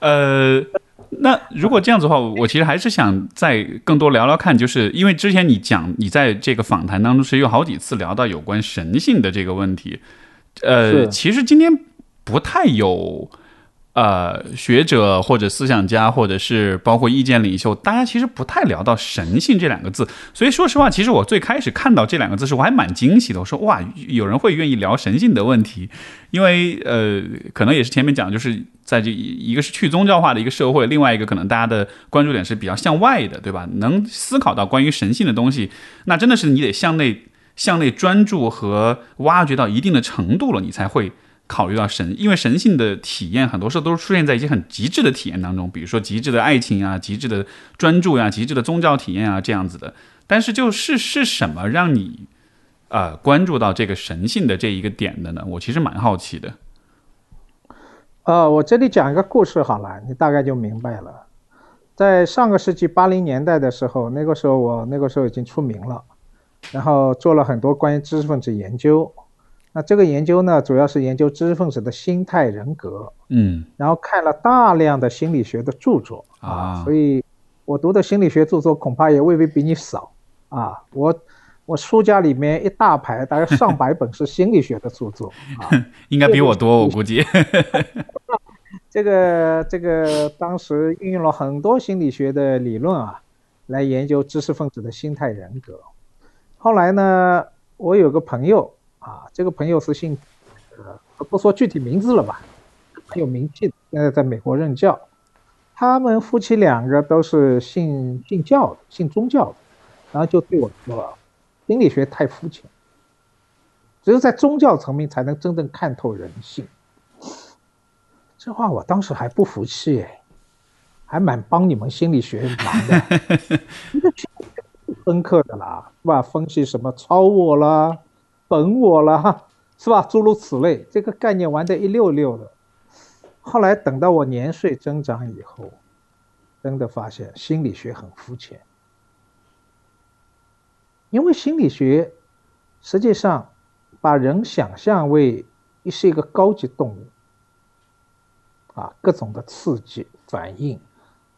呃。那如果这样子的话，我其实还是想再更多聊聊看，就是因为之前你讲你在这个访谈当中是有好几次聊到有关神性的这个问题，呃，其实今天不太有。呃，学者或者思想家，或者是包括意见领袖，大家其实不太聊到神性这两个字。所以说实话，其实我最开始看到这两个字时，我还蛮惊喜的。我说哇，有人会愿意聊神性的问题，因为呃，可能也是前面讲，就是在这一个是去宗教化的一个社会，另外一个可能大家的关注点是比较向外的，对吧？能思考到关于神性的东西，那真的是你得向内向内专注和挖掘到一定的程度了，你才会。考虑到神，因为神性的体验很多时候都是出现在一些很极致的体验当中，比如说极致的爱情啊、极致的专注呀、极致的宗教体验啊这样子的。但是就是是什么让你呃关注到这个神性的这一个点的呢？我其实蛮好奇的。呃，我这里讲一个故事好了，你大概就明白了。在上个世纪八零年代的时候，那个时候我那个时候已经出名了，然后做了很多关于知识分子研究。那这个研究呢，主要是研究知识分子的心态、人格，嗯，然后看了大量的心理学的著作啊，所以我读的心理学著作恐怕也未必比你少啊。我我书架里面一大排，大概上百本是心理学的著作 啊，应该比我多，我估计。这个这个当时运用了很多心理学的理论啊，来研究知识分子的心态人格。后来呢，我有个朋友啊，这个朋友是姓，呃，不说具体名字了吧，很有名气的，现在在美国任教。他们夫妻两个都是信信教的，信宗教的，然后就对我说，心理学太肤浅，只有在宗教层面才能真正看透人性。这话我当时还不服气，哎，还蛮帮你们心理学忙的，这个深刻的啦，是吧？分析什么超我啦、本我了哈，是吧？诸如此类，这个概念玩得一溜溜的。后来等到我年岁增长以后，真的发现心理学很肤浅，因为心理学实际上把人想象为是一个高级动物。啊，各种的刺激反应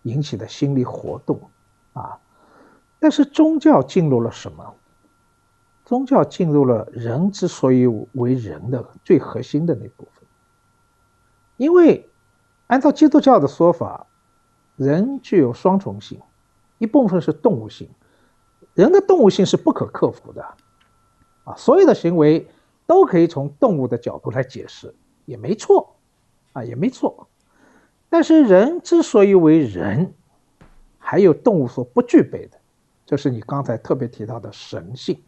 引起的心理活动，啊，但是宗教进入了什么？宗教进入了人之所以为人的最核心的那部分。因为按照基督教的说法，人具有双重性，一部分是动物性，人的动物性是不可克服的，啊，所有的行为都可以从动物的角度来解释，也没错。啊，也没错，但是人之所以为人，还有动物所不具备的，就是你刚才特别提到的神性。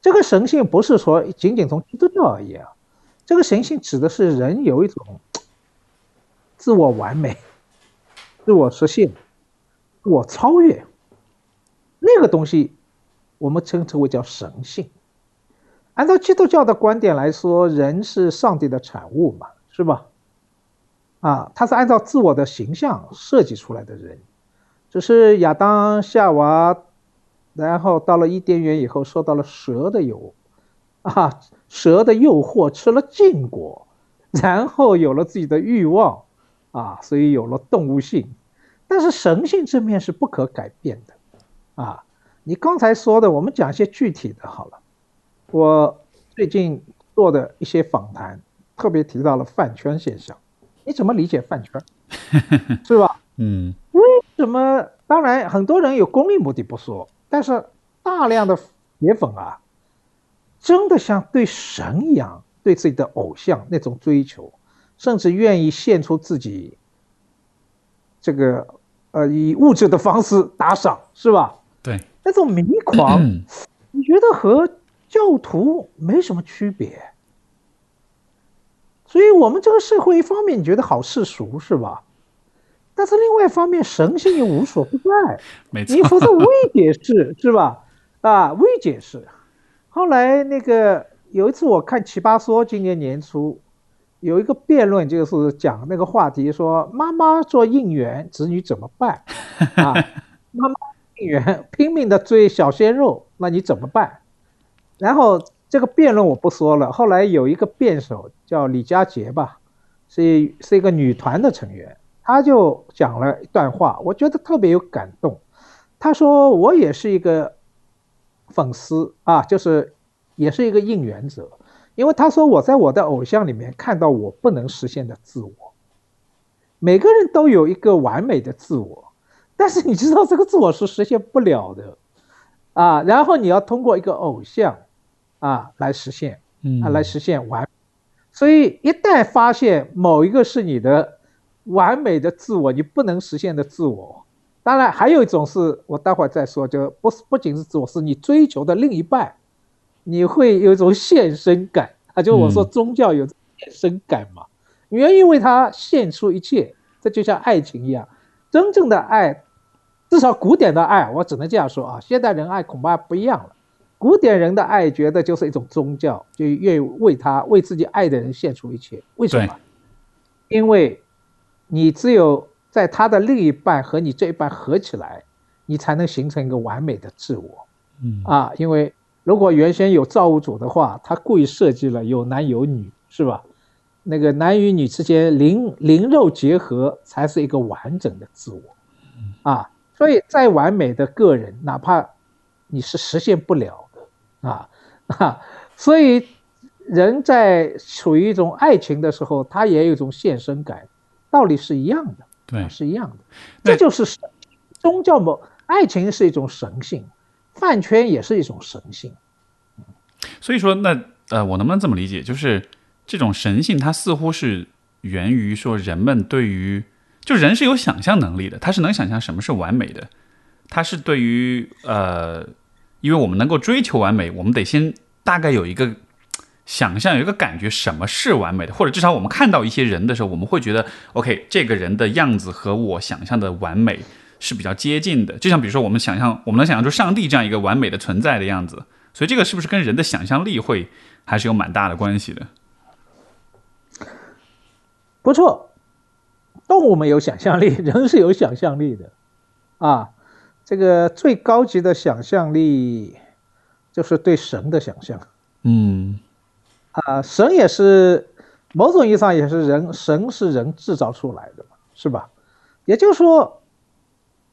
这个神性不是说仅仅从基督教而言啊，这个神性指的是人有一种 自我完美、自我实现、自我超越那个东西，我们称之为叫神性。按照基督教的观点来说，人是上帝的产物嘛，是吧？啊，他是按照自我的形象设计出来的人，只是亚当夏娃，然后到了伊甸园以后，受到了蛇的诱，啊，蛇的诱惑，吃了禁果，然后有了自己的欲望，啊，所以有了动物性，但是神性这面是不可改变的，啊，你刚才说的，我们讲一些具体的好了，我最近做的一些访谈，特别提到了饭圈现象。你怎么理解饭圈？是吧？嗯，为什么？当然，很多人有功利目的不说，但是大量的铁粉啊，真的像对神一样，对自己的偶像那种追求，甚至愿意献出自己，这个呃，以物质的方式打赏，是吧？对，那种迷狂，你觉得和教徒没什么区别？所以，我们这个社会一方面你觉得好世俗是吧？但是另外一方面，神性又无所不在。没错，你否则未解释 是吧？啊，未解释。后来那个有一次我看《奇葩说》，今年年初有一个辩论，就是讲那个话题，说妈妈做应援，子女怎么办？啊，妈妈应援拼命的追小鲜肉，那你怎么办？然后。这个辩论我不说了。后来有一个辩手叫李佳杰吧，是是一个女团的成员，他就讲了一段话，我觉得特别有感动。他说：“我也是一个粉丝啊，就是也是一个应援者，因为他说我在我的偶像里面看到我不能实现的自我。每个人都有一个完美的自我，但是你知道这个自我是实现不了的啊。然后你要通过一个偶像。”啊，来实现，啊，来实现完。所以一旦发现某一个是你的完美的自我，你不能实现的自我，当然还有一种是我待会儿再说，就不是不仅是自我，是你追求的另一半，你会有一种献身感啊，就我说宗教有献身感嘛，你愿意为他献出一切，这就像爱情一样，真正的爱，至少古典的爱，我只能这样说啊，现代人爱恐怕不一样了。古典人的爱，觉得就是一种宗教，就愿意为他、为自己爱的人献出一切。为什么？因为，你只有在他的另一半和你这一半合起来，你才能形成一个完美的自我。嗯啊，因为如果原先有造物主的话，他故意设计了有男有女，是吧？那个男与女之间灵灵肉结合，才是一个完整的自我。啊，所以再完美的个人，哪怕你是实现不了的啊 啊，所以人在处于一种爱情的时候，他也有一种献身感，道理是一样的，对，是一样的。这就是宗教某爱情是一种神性，饭圈也是一种神性。所以说，那呃，我能不能这么理解，就是这种神性，它似乎是源于说人们对于。就人是有想象能力的，他是能想象什么是完美的，他是对于呃，因为我们能够追求完美，我们得先大概有一个想象，有一个感觉，什么是完美的，或者至少我们看到一些人的时候，我们会觉得，OK，这个人的样子和我想象的完美是比较接近的。就像比如说，我们想象，我们能想象出上帝这样一个完美的存在的样子，所以这个是不是跟人的想象力会还是有蛮大的关系的？不错。动物没有想象力，人是有想象力的，啊，这个最高级的想象力就是对神的想象，嗯，啊，神也是某种意义上也是人，神是人制造出来的嘛，是吧？也就是说，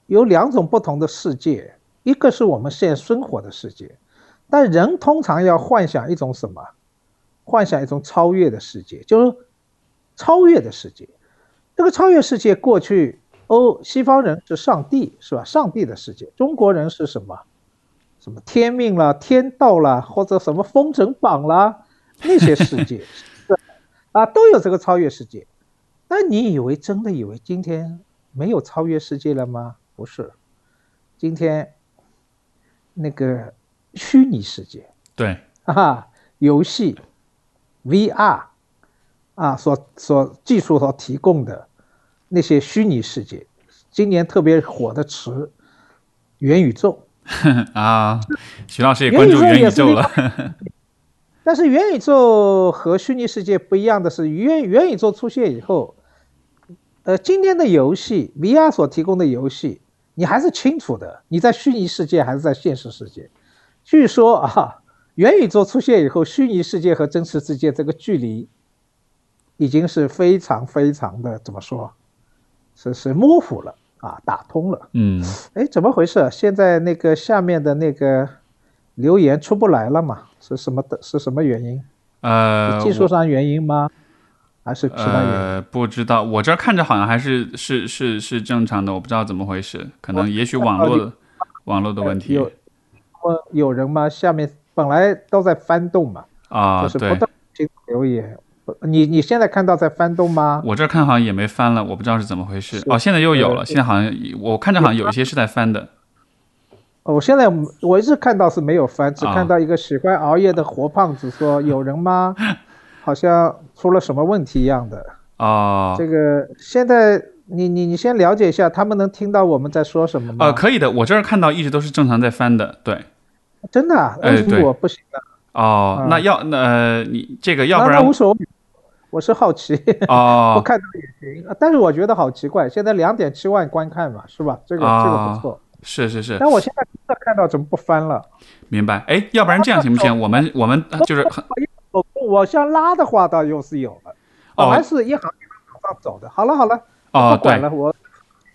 有两种不同的世界，一个是我们现生活的世界，但人通常要幻想一种什么？幻想一种超越的世界，就是超越的世界。这个超越世界，过去欧西方人是上帝，是吧？上帝的世界，中国人是什么？什么天命了、天道了，或者什么封神榜啦，那些世界，啊，都有这个超越世界。那你以为真的以为今天没有超越世界了吗？不是，今天那个虚拟世界，对啊，游戏，VR。啊，所所技术所提供的那些虚拟世界，今年特别火的词“元宇宙 ”啊，徐老师也关注元宇宙了。但是元宇宙和虚拟世界不一样的是，元元宇宙出现以后，呃，今天的游戏 VR 所提供的游戏，你还是清楚的，你在虚拟世界还是在现实世界。据说啊，元宇宙出现以后，虚拟世界和真实世界这个距离。已经是非常非常的怎么说，是是模糊了啊，打通了。嗯，哎，怎么回事？现在那个下面的那个留言出不来了嘛？是什么的？是什么原因？呃，技术上原因吗？还是其他原因？呃，不知道。我这看着好像还是是是是正常的，我不知道怎么回事。可能也许网络网络的问题。有有人吗？下面本来都在翻动嘛。啊，就是不断留言。你你现在看到在翻动吗？我这看好像也没翻了，我不知道是怎么回事。哦，现在又有了，现在好像我看着好像有一些是在翻的。哦，我现在我一直看到是没有翻，只看到一个喜欢熬夜的活胖子说：“有人吗？好像出了什么问题一样的。”哦，这个现在你你你先了解一下，他们能听到我们在说什么吗？呃，可以的，我这儿看到一直都是正常在翻的，对。真的？哎，对，我不行的。哦，那要那你这个要不然无所谓。我是好奇哦，不看到也行，但是我觉得好奇怪，现在两点七万观看嘛，是吧？这个这个不错，是是是。但我现在看到怎么不翻了？明白？哎，要不然这样行不行？我们我们就是我往下拉的话，倒又是有了，哦，还是一行一行往上走的。好了好了，不管了，我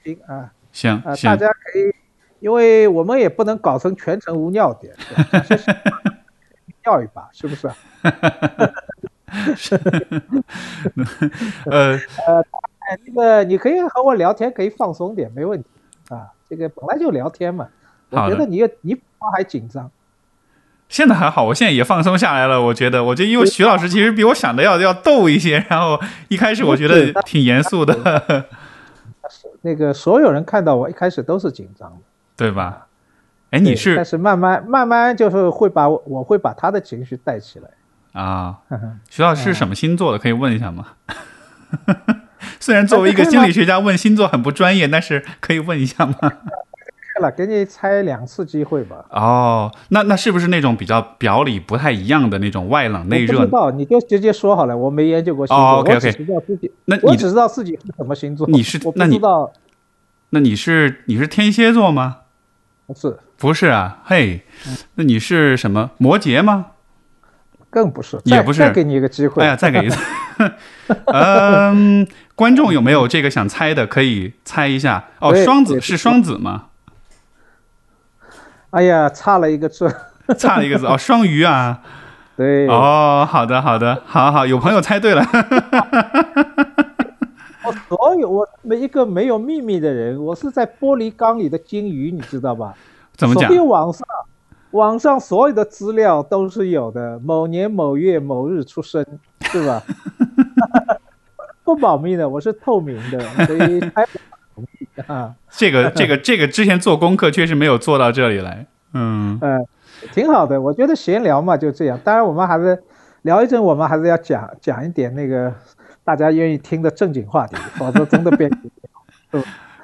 行啊，行啊，大家可以，因为我们也不能搞成全程无尿点，尿一把是不是？是，呃呃，那个你可以和我聊天，可以放松点，没问题啊。这个本来就聊天嘛，我觉得你你还紧张，现在还好，我现在也放松下来了。我觉得，我觉得因为徐老师其实比我想的要要逗一些，然后一开始我觉得挺严肃的。那个所有人看到我一开始都是紧张的，对吧？哎，你是，但是慢慢慢慢就是会把我会把他的情绪带起来。啊，徐老师是什么星座的？可以问一下吗？虽然作为一个心理 学家问星座很不专业，但是可以问一下吗？了，给你猜两次机会吧。哦，那那是不是那种比较表里不太一样的那种外冷内热？不知道，你就直接说好了。我没研究过星座，OK OK。我只知道自己，那我只知道自己是什么星座。你是？那你知道？那你是你是天蝎座吗？不是，不是啊。嘿，那你是什么？摩羯吗？更不是，也不是。再给你一个机会。哎呀，再给一次。嗯，观众有没有这个想猜的？可以猜一下。哦，双子是双子吗？哎呀，差了一个字，差了一个字哦，双鱼啊。对。哦，好的，好的，好好，有朋友猜对了。我所有我每一个没有秘密的人，我是在玻璃缸里的金鱼，你知道吧？怎么讲？所有网上网上所有的资料都是有的，某年某月某日出生，是吧？不保密的，我是透明的，所以啊。这个这个这个之前做功课确实没有做到这里来，嗯嗯，挺好的，我觉得闲聊嘛就这样。当然我们还是聊一阵，我们还是要讲讲一点那个。大家愿意听的正经话题，否则真的变。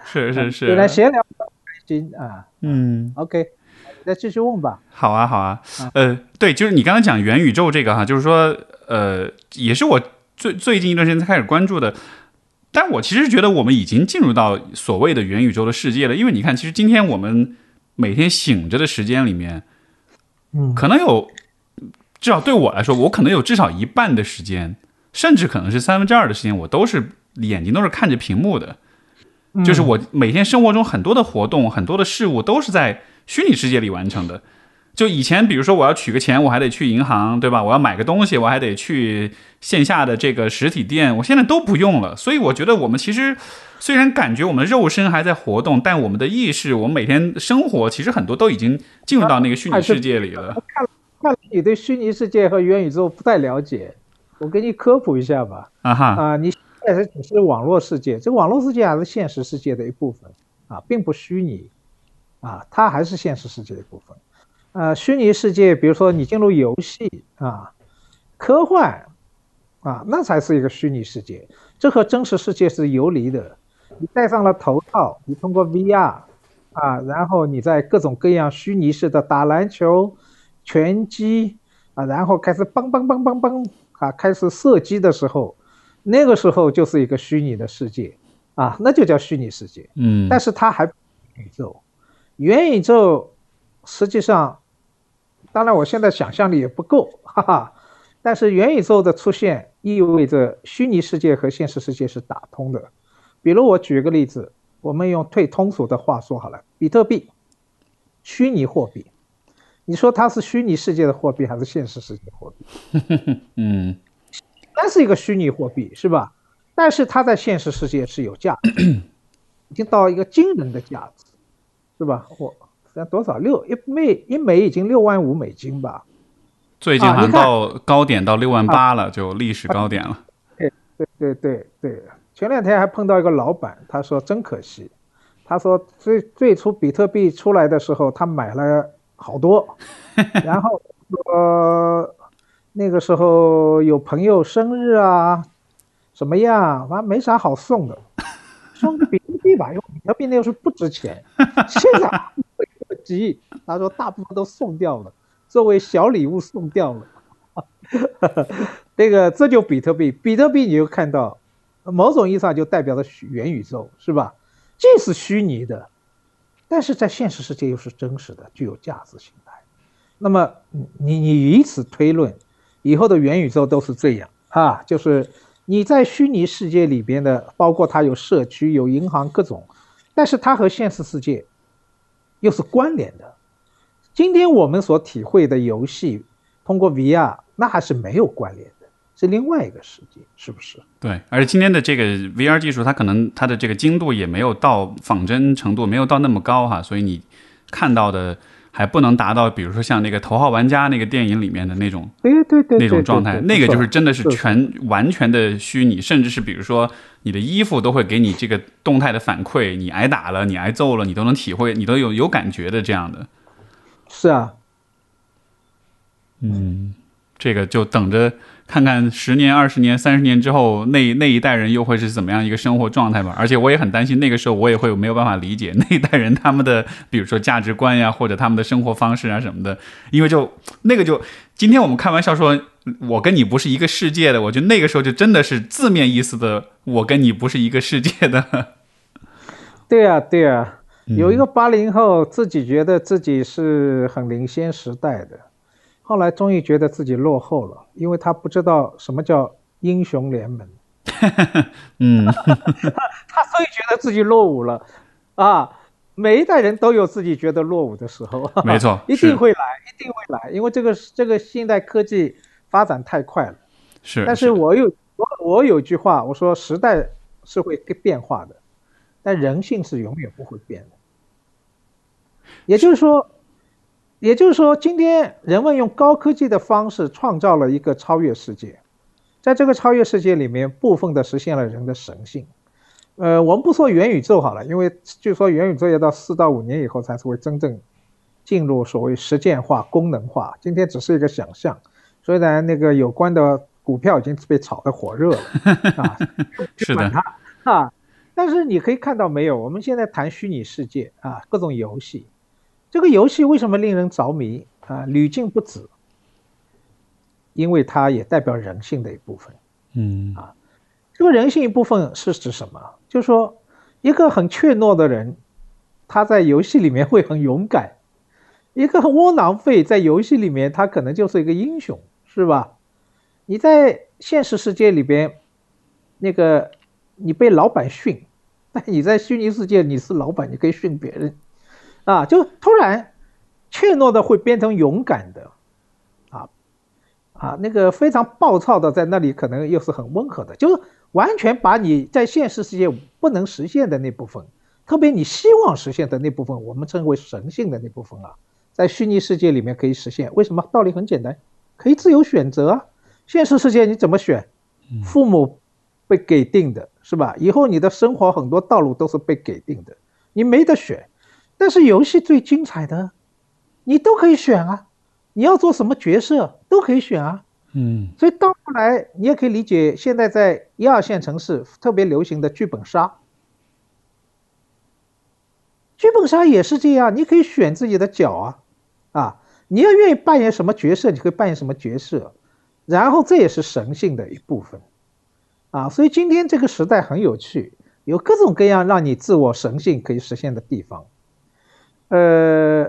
是是 是，本来闲聊开心啊。嗯，OK，再继续问吧。好啊好啊，呃，对，就是你刚刚讲元宇宙这个哈，就是说，呃，也是我最最近一段时间才开始关注的。但我其实觉得我们已经进入到所谓的元宇宙的世界了，因为你看，其实今天我们每天醒着的时间里面，嗯，可能有至少对我来说，我可能有至少一半的时间。甚至可能是三分之二的时间，我都是眼睛都是看着屏幕的，就是我每天生活中很多的活动、很多的事物都是在虚拟世界里完成的。就以前，比如说我要取个钱，我还得去银行，对吧？我要买个东西，我还得去线下的这个实体店，我现在都不用了。所以我觉得我们其实虽然感觉我们的肉身还在活动，但我们的意识，我们每天生活其实很多都已经进入到那个虚拟世界里了。看，看来你对虚拟世界和元宇宙不太了解。我给你科普一下吧。啊哈啊，你现在只是网络世界，这网络世界还是现实世界的一部分啊，并不虚拟啊，它还是现实世界的一部分。呃，虚拟世界，比如说你进入游戏啊，科幻啊，那才是一个虚拟世界，这和真实世界是游离的。你戴上了头套，你通过 VR 啊，然后你在各种各样虚拟式的打篮球、拳击啊，然后开始梆梆梆梆梆。啊，开始射击的时候，那个时候就是一个虚拟的世界，啊，那就叫虚拟世界。嗯，但是它还宇宙，元宇宙实际上，当然我现在想象力也不够，哈哈。但是元宇宙的出现意味着虚拟世界和现实世界是打通的。比如我举个例子，我们用最通俗的话说好了，比特币，虚拟货币。你说它是虚拟世界的货币还是现实世界货币？嗯，那是一个虚拟货币，是吧？但是它在现实世界是有价值，已经到一个惊人的价值，是吧？我在多少六一枚一枚已经六万五美金吧？最近还到高点到六万八了，就历史高点了。对对对对对，前两天还碰到一个老板，他说真可惜，他说最最初比特币出来的时候，他买了。好多，然后呃，那个时候有朋友生日啊，怎么样？反正没啥好送的，送个比特币吧，因为比特币那时候不值钱。现在不急，他说大部分都送掉了，作为小礼物送掉了。这个这就比特币，比特币你就看到，某种意义上就代表着元宇宙，是吧？这是虚拟的。但是在现实世界又是真实的，具有价值形态。那么你你以此推论，以后的元宇宙都是这样啊，就是你在虚拟世界里边的，包括它有社区、有银行各种，但是它和现实世界又是关联的。今天我们所体会的游戏，通过 VR，那还是没有关联的。是另外一个世界，是不是？对，而今天的这个 VR 技术，它可能它的这个精度也没有到仿真程度，没有到那么高哈，所以你看到的还不能达到，比如说像那个《头号玩家》那个电影里面的那种，对对对，那种状态，那个就是真的是全完全的虚拟，甚至是比如说你的衣服都会给你这个动态的反馈，你挨打了，你挨揍了，你都能体会，你都有有感觉的这样的。是啊，嗯，这个就等着。看看十年、二十年、三十年之后，那那一代人又会是怎么样一个生活状态吧？而且我也很担心，那个时候我也会没有办法理解那一代人他们的，比如说价值观呀，或者他们的生活方式啊什么的。因为就那个就，今天我们开玩笑说，我跟你不是一个世界的，我觉得那个时候就真的是字面意思的，我跟你不是一个世界的。对呀，对呀，有一个八零后自己觉得自己是很领先时代的。后来终于觉得自己落后了，因为他不知道什么叫英雄联盟。嗯，他所以觉得自己落伍了，啊，每一代人都有自己觉得落伍的时候，没错，一定会来，一定会来，因为这个这个现代科技发展太快了。是，但是我有我我有句话，我说时代是会变化的，但人性是永远不会变的。也就是说，也就是说，今天人们用高科技的方式创造了一个超越世界，在这个超越世界里面，部分的实现了人的神性。呃，我们不说元宇宙好了，因为据说元宇宙要到四到五年以后才是会真正进入所谓实践化、功能化。今天只是一个想象，虽然那个有关的股票已经被炒得火热了 啊，是的啊，但是你可以看到没有？我们现在谈虚拟世界啊，各种游戏，这个游戏为什么令人着迷啊？屡禁不止，因为它也代表人性的一部分。嗯啊。这个人性一部分是指什么？就是说，一个很怯懦的人，他在游戏里面会很勇敢；一个窝囊废在游戏里面，他可能就是一个英雄，是吧？你在现实世界里边，那个你被老板训，但你在虚拟世界你是老板，你可以训别人，啊，就突然怯懦的会变成勇敢的。啊啊，那个非常暴躁的，在那里可能又是很温和的，就是完全把你在现实世界不能实现的那部分，特别你希望实现的那部分，我们称为神性的那部分啊，在虚拟世界里面可以实现。为什么？道理很简单，可以自由选择啊。现实世界你怎么选？父母被给定的是吧？以后你的生活很多道路都是被给定的，你没得选。但是游戏最精彩的，你都可以选啊。你要做什么角色都可以选啊，嗯，所以到后来你也可以理解，现在在一二线城市特别流行的剧本杀，剧本杀也是这样，你可以选自己的角啊，啊，你要愿意扮演什么角色，你可以扮演什么角色，然后这也是神性的一部分，啊，所以今天这个时代很有趣，有各种各样让你自我神性可以实现的地方，呃，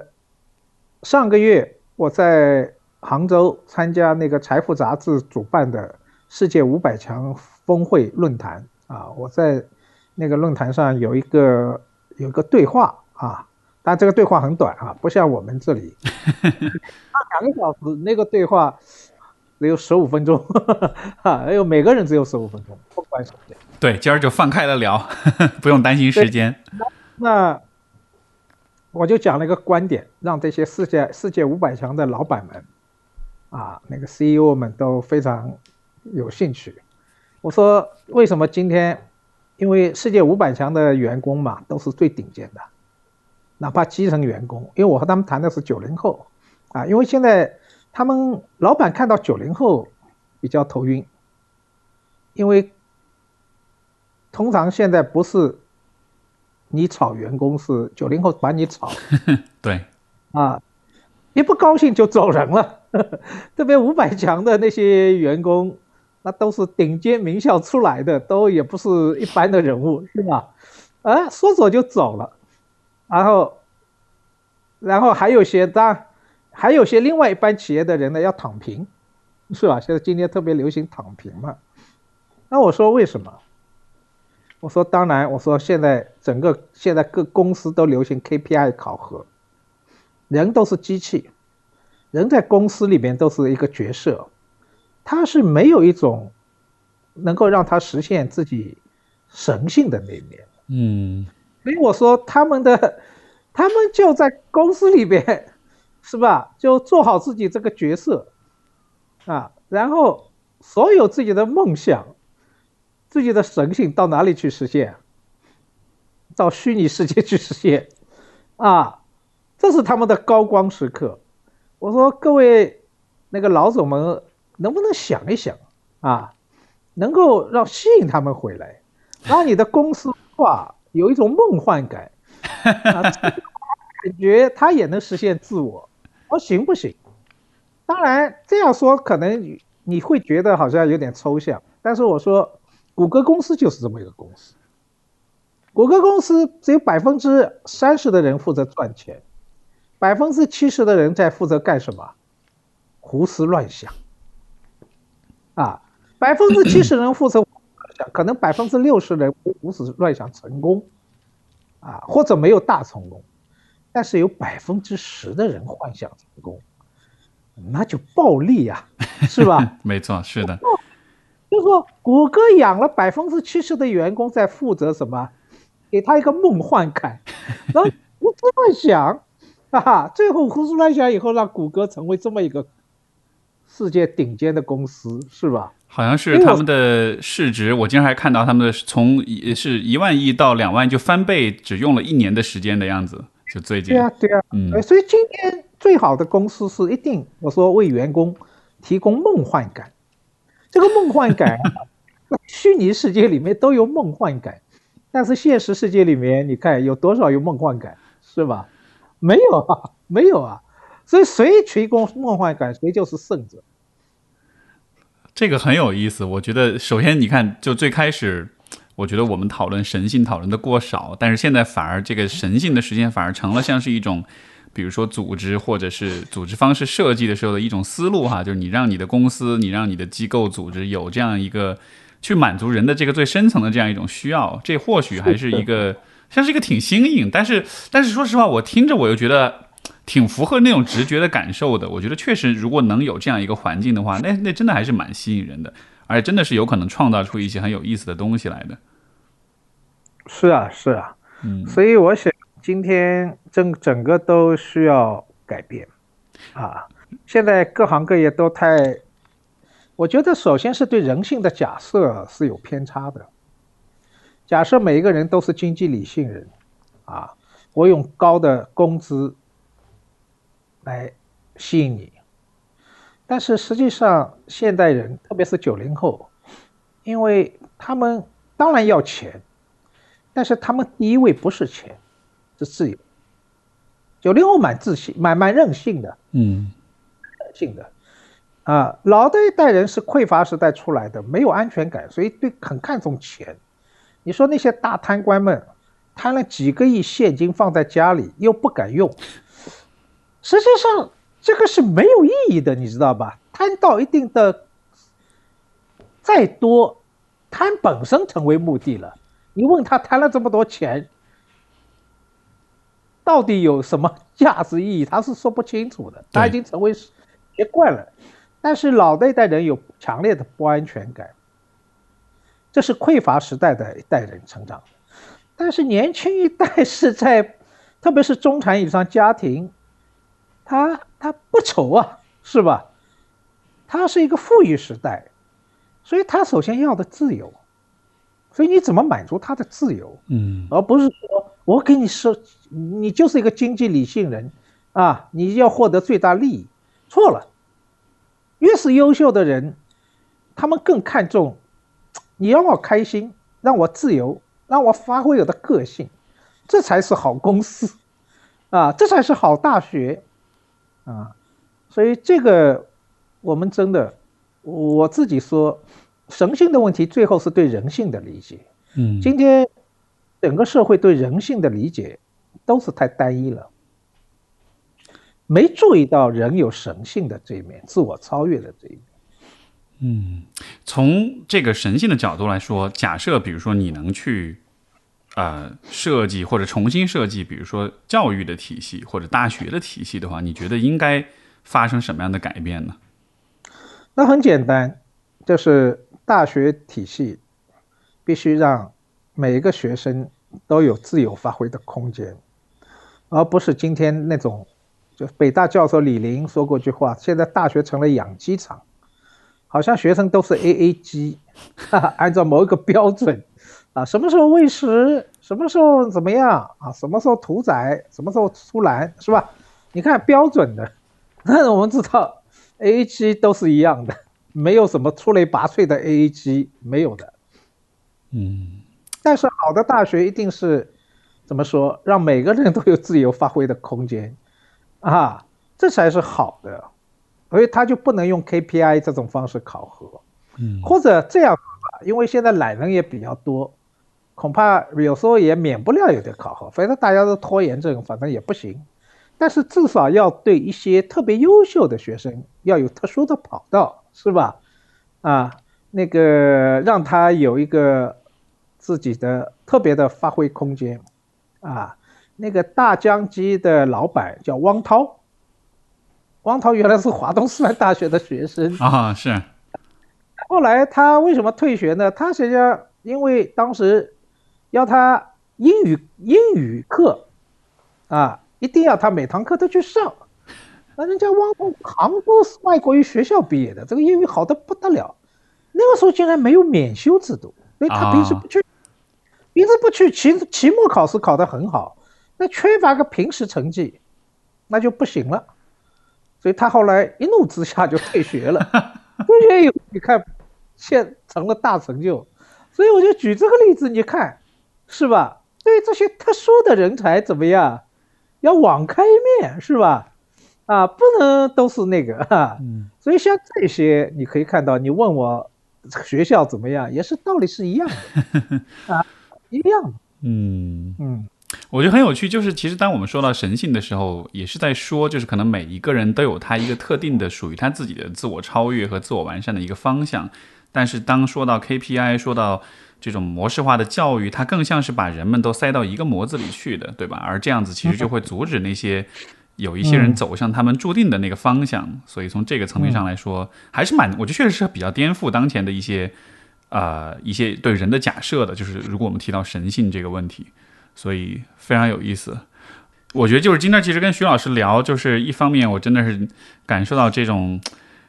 上个月。我在杭州参加那个《财富》杂志主办的世界五百强峰会论坛啊，我在那个论坛上有一个有一个对话啊，但这个对话很短啊，不像我们这里，两个小时，那个对话只有十五分钟，哈，哎呦每个人只有十五分钟，不管时间。对，今儿就放开了聊，不用担心时间。那。我就讲了一个观点，让这些世界世界五百强的老板们，啊，那个 CEO 们都非常有兴趣。我说，为什么今天？因为世界五百强的员工嘛，都是最顶尖的，哪怕基层员工。因为我和他们谈的是九零后，啊，因为现在他们老板看到九零后比较头晕，因为通常现在不是。你炒员工是九零后把你炒，对，啊，一不高兴就走人了。特别五百强的那些员工，那都是顶尖名校出来的，都也不是一般的人物，是吧？啊，说走就走了，然后，然后还有些当，还有些另外一般企业的人呢要躺平，是吧？现在今天特别流行躺平嘛。那我说为什么？我说当然，我说现在整个现在各公司都流行 KPI 考核，人都是机器，人在公司里面都是一个角色，他是没有一种能够让他实现自己神性的那一面。嗯，所以我说他们的，他们就在公司里边，是吧？就做好自己这个角色，啊，然后所有自己的梦想。自己的神性到哪里去实现？到虚拟世界去实现，啊，这是他们的高光时刻。我说各位那个老总们，能不能想一想啊？能够让吸引他们回来，让你的公司化有一种梦幻感，感觉他也能实现自我，我行不行？当然这样说可能你会觉得好像有点抽象，但是我说。谷歌公司就是这么一个公司。谷歌公司只有百分之三十的人负责赚钱，百分之七十的人在负责干什么？胡思乱想。啊，百分之七十人负责想，可能百分之六十人胡思乱想成功。啊，或者没有大成功，但是有百分之十的人幻想成功，那就暴利呀，是吧？没错，是的。就说谷歌养了百分之七十的员工在负责什么？给他一个梦幻感，然后胡思乱想，哈哈，最后胡思乱想以后，让谷歌成为这么一个世界顶尖的公司，是吧？好像是他们的市值，我经常还看到他们的从是一万亿到两万就翻倍，只用了一年的时间的样子，就最近。对啊，对啊，嗯，所以今天最好的公司是一定，我说为员工提供梦幻感。这个梦幻感，虚拟世界里面都有梦幻感，但是现实世界里面，你看有多少有梦幻感，是吧？没有啊，没有啊。所以谁提供梦幻感，谁就是胜者。这个很有意思。我觉得，首先你看，就最开始，我觉得我们讨论神性讨论的过少，但是现在反而这个神性的时间反而成了像是一种。比如说组织或者是组织方式设计的时候的一种思路哈，就是你让你的公司，你让你的机构组织有这样一个去满足人的这个最深层的这样一种需要，这或许还是一个像是一个挺新颖，但是但是说实话，我听着我又觉得挺符合那种直觉的感受的。我觉得确实，如果能有这样一个环境的话，那那真的还是蛮吸引人的，而且真的是有可能创造出一些很有意思的东西来的。是啊，是啊，嗯，所以我想。今天整整个都需要改变，啊，现在各行各业都太，我觉得首先是对人性的假设是有偏差的。假设每一个人都是经济理性人，啊，我用高的工资来吸引你，但是实际上现代人，特别是九零后，因为他们当然要钱，但是他们第一位不是钱。是自由，九零后蛮自信，蛮蛮任性的，嗯，任性的，啊，老的一代人是匮乏时代出来的，没有安全感，所以对很看重钱。你说那些大贪官们，贪了几个亿现金放在家里又不敢用，实际上这个是没有意义的，你知道吧？贪到一定的，再多，贪本身成为目的了。你问他贪了这么多钱。到底有什么价值意义？他是说不清楚的。他已经成为习惯了，但是老的一代人有强烈的不安全感，这是匮乏时代的一代人成长。但是年轻一代是在，特别是中产以上家庭，他他不愁啊，是吧？他是一个富裕时代，所以他首先要的自由。所以你怎么满足他的自由？嗯，而不是说我给你说，你就是一个经济理性人，啊，你要获得最大利益，错了。越是优秀的人，他们更看重你让我开心，让我自由，让我发挥我的个性，这才是好公司，啊，这才是好大学，啊，所以这个我们真的，我自己说。神性的问题，最后是对人性的理解。嗯，今天整个社会对人性的理解都是太单一了，没注意到人有神性的这一面，自我超越的这一面。嗯，从这个神性的角度来说，假设比如说你能去呃设计或者重新设计，比如说教育的体系或者大学的体系的话，你觉得应该发生什么样的改变呢？那很简单，就是。大学体系必须让每一个学生都有自由发挥的空间，而不是今天那种，就北大教授李林说过句话：现在大学成了养鸡场，好像学生都是 A A 鸡，按照某一个标准啊，什么时候喂食，什么时候怎么样啊，什么时候屠宰，什么时候出栏，是吧？你看标准的，那我们知道 A A 鸡都是一样的。没有什么出类拔萃的 A A 鸡，没有的。嗯，但是好的大学一定是怎么说，让每个人都有自由发挥的空间啊，这才是好的。所以他就不能用 K P I 这种方式考核，嗯，或者这样吧，因为现在懒人也比较多，恐怕有时候也免不了有点考核。反正大家都拖延症，反正也不行。但是至少要对一些特别优秀的学生要有特殊的跑道。是吧？啊，那个让他有一个自己的特别的发挥空间，啊，那个大疆机的老板叫汪涛，汪涛原来是华东师范大学的学生啊，是。后来他为什么退学呢？他实际上因为当时要他英语英语课啊，一定要他每堂课都去上。那人家汪涛杭州是外国语学校毕业的，这个英语好的不得了。那个时候竟然没有免修制度，所以他平时不去，平时不去，期期末考试考得很好，那缺乏个平时成绩，那就不行了。所以他后来一怒之下就退学了。退学以后，你看。现成了大成就，所以我就举这个例子，你看，是吧？对这些特殊的人才怎么样？要网开一面，是吧？啊，不能都是那个哈。嗯。所以像这些，你可以看到，你问我学校怎么样，也是道理是一样的 啊，一样。嗯嗯，我觉得很有趣，就是其实当我们说到神性的时候，也是在说，就是可能每一个人都有他一个特定的、属于他自己的自我超越和自我完善的一个方向。但是当说到 KPI，说到这种模式化的教育，它更像是把人们都塞到一个模子里去的，对吧？而这样子其实就会阻止那些有一些人走向他们注定的那个方向。所以从这个层面上来说，还是蛮，我觉得确实是比较颠覆当前的一些呃一些对人的假设的。就是如果我们提到神性这个问题，所以非常有意思。我觉得就是今天其实跟徐老师聊，就是一方面我真的是感受到这种。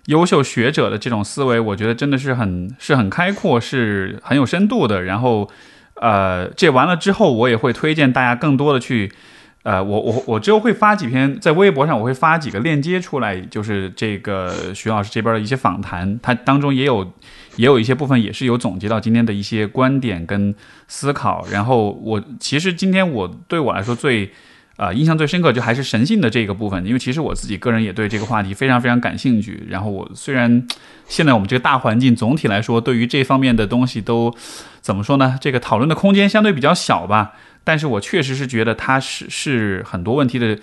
优秀学者的这种思维，我觉得真的是很是很开阔，是很有深度的。然后，呃，这完了之后，我也会推荐大家更多的去，呃，我我我之后会发几篇在微博上，我会发几个链接出来，就是这个徐老师这边的一些访谈，他当中也有也有一些部分也是有总结到今天的一些观点跟思考。然后，我其实今天我对我来说最。啊，印象最深刻就还是神性的这个部分，因为其实我自己个人也对这个话题非常非常感兴趣。然后我虽然现在我们这个大环境总体来说对于这方面的东西都怎么说呢？这个讨论的空间相对比较小吧。但是我确实是觉得它是是很多问题的，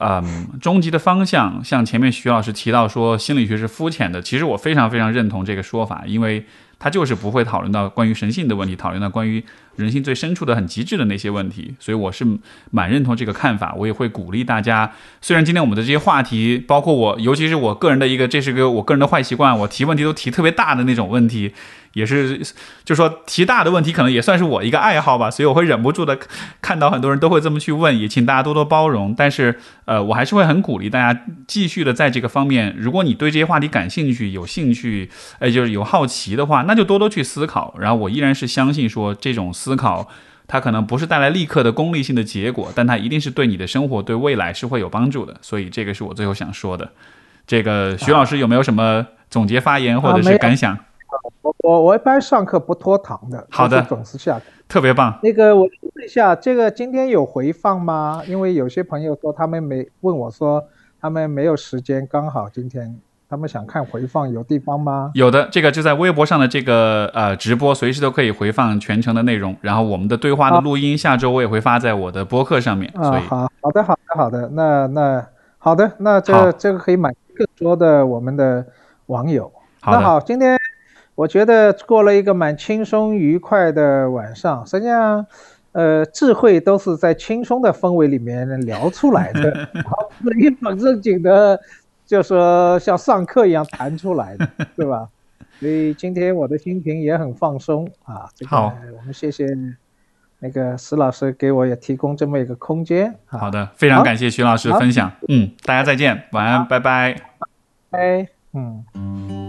嗯，终极的方向。像前面徐老师提到说心理学是肤浅的，其实我非常非常认同这个说法，因为。他就是不会讨论到关于神性的问题，讨论到关于人性最深处的很极致的那些问题，所以我是蛮认同这个看法。我也会鼓励大家，虽然今天我们的这些话题，包括我，尤其是我个人的一个，这是个我个人的坏习惯，我提问题都提特别大的那种问题。也是，就说提大的问题，可能也算是我一个爱好吧，所以我会忍不住的看到很多人都会这么去问，也请大家多多包容。但是，呃，我还是会很鼓励大家继续的在这个方面，如果你对这些话题感兴趣、有兴趣，哎，就是有好奇的话，那就多多去思考。然后，我依然是相信说，这种思考它可能不是带来立刻的功利性的结果，但它一定是对你的生活、对未来是会有帮助的。所以，这个是我最后想说的。这个徐老师有没有什么总结发言或者是感想？我我我一般上课不拖堂的，好的，准时下课，特别棒。那个我问一下，这个今天有回放吗？因为有些朋友说他们没问我说他们没有时间，刚好今天他们想看回放，有地方吗？有的，这个就在微博上的这个呃直播，随时都可以回放全程的内容。然后我们的对话的录音，下周我也会发在我的播客上面。啊，好好的好的好的，那那好的，那这这个可以满更多的我们的网友。那好，今天。我觉得过了一个蛮轻松愉快的晚上。实际上，呃，智慧都是在轻松的氛围里面聊出来的，不是一本正经的，就说像上课一样谈出来的，对吧？所以今天我的心情也很放松啊。好，我们谢谢那个石老师给我也提供这么一个空间。好的，非常感谢徐老师分享。嗯，大家再见，晚安，拜拜。拜，嗯。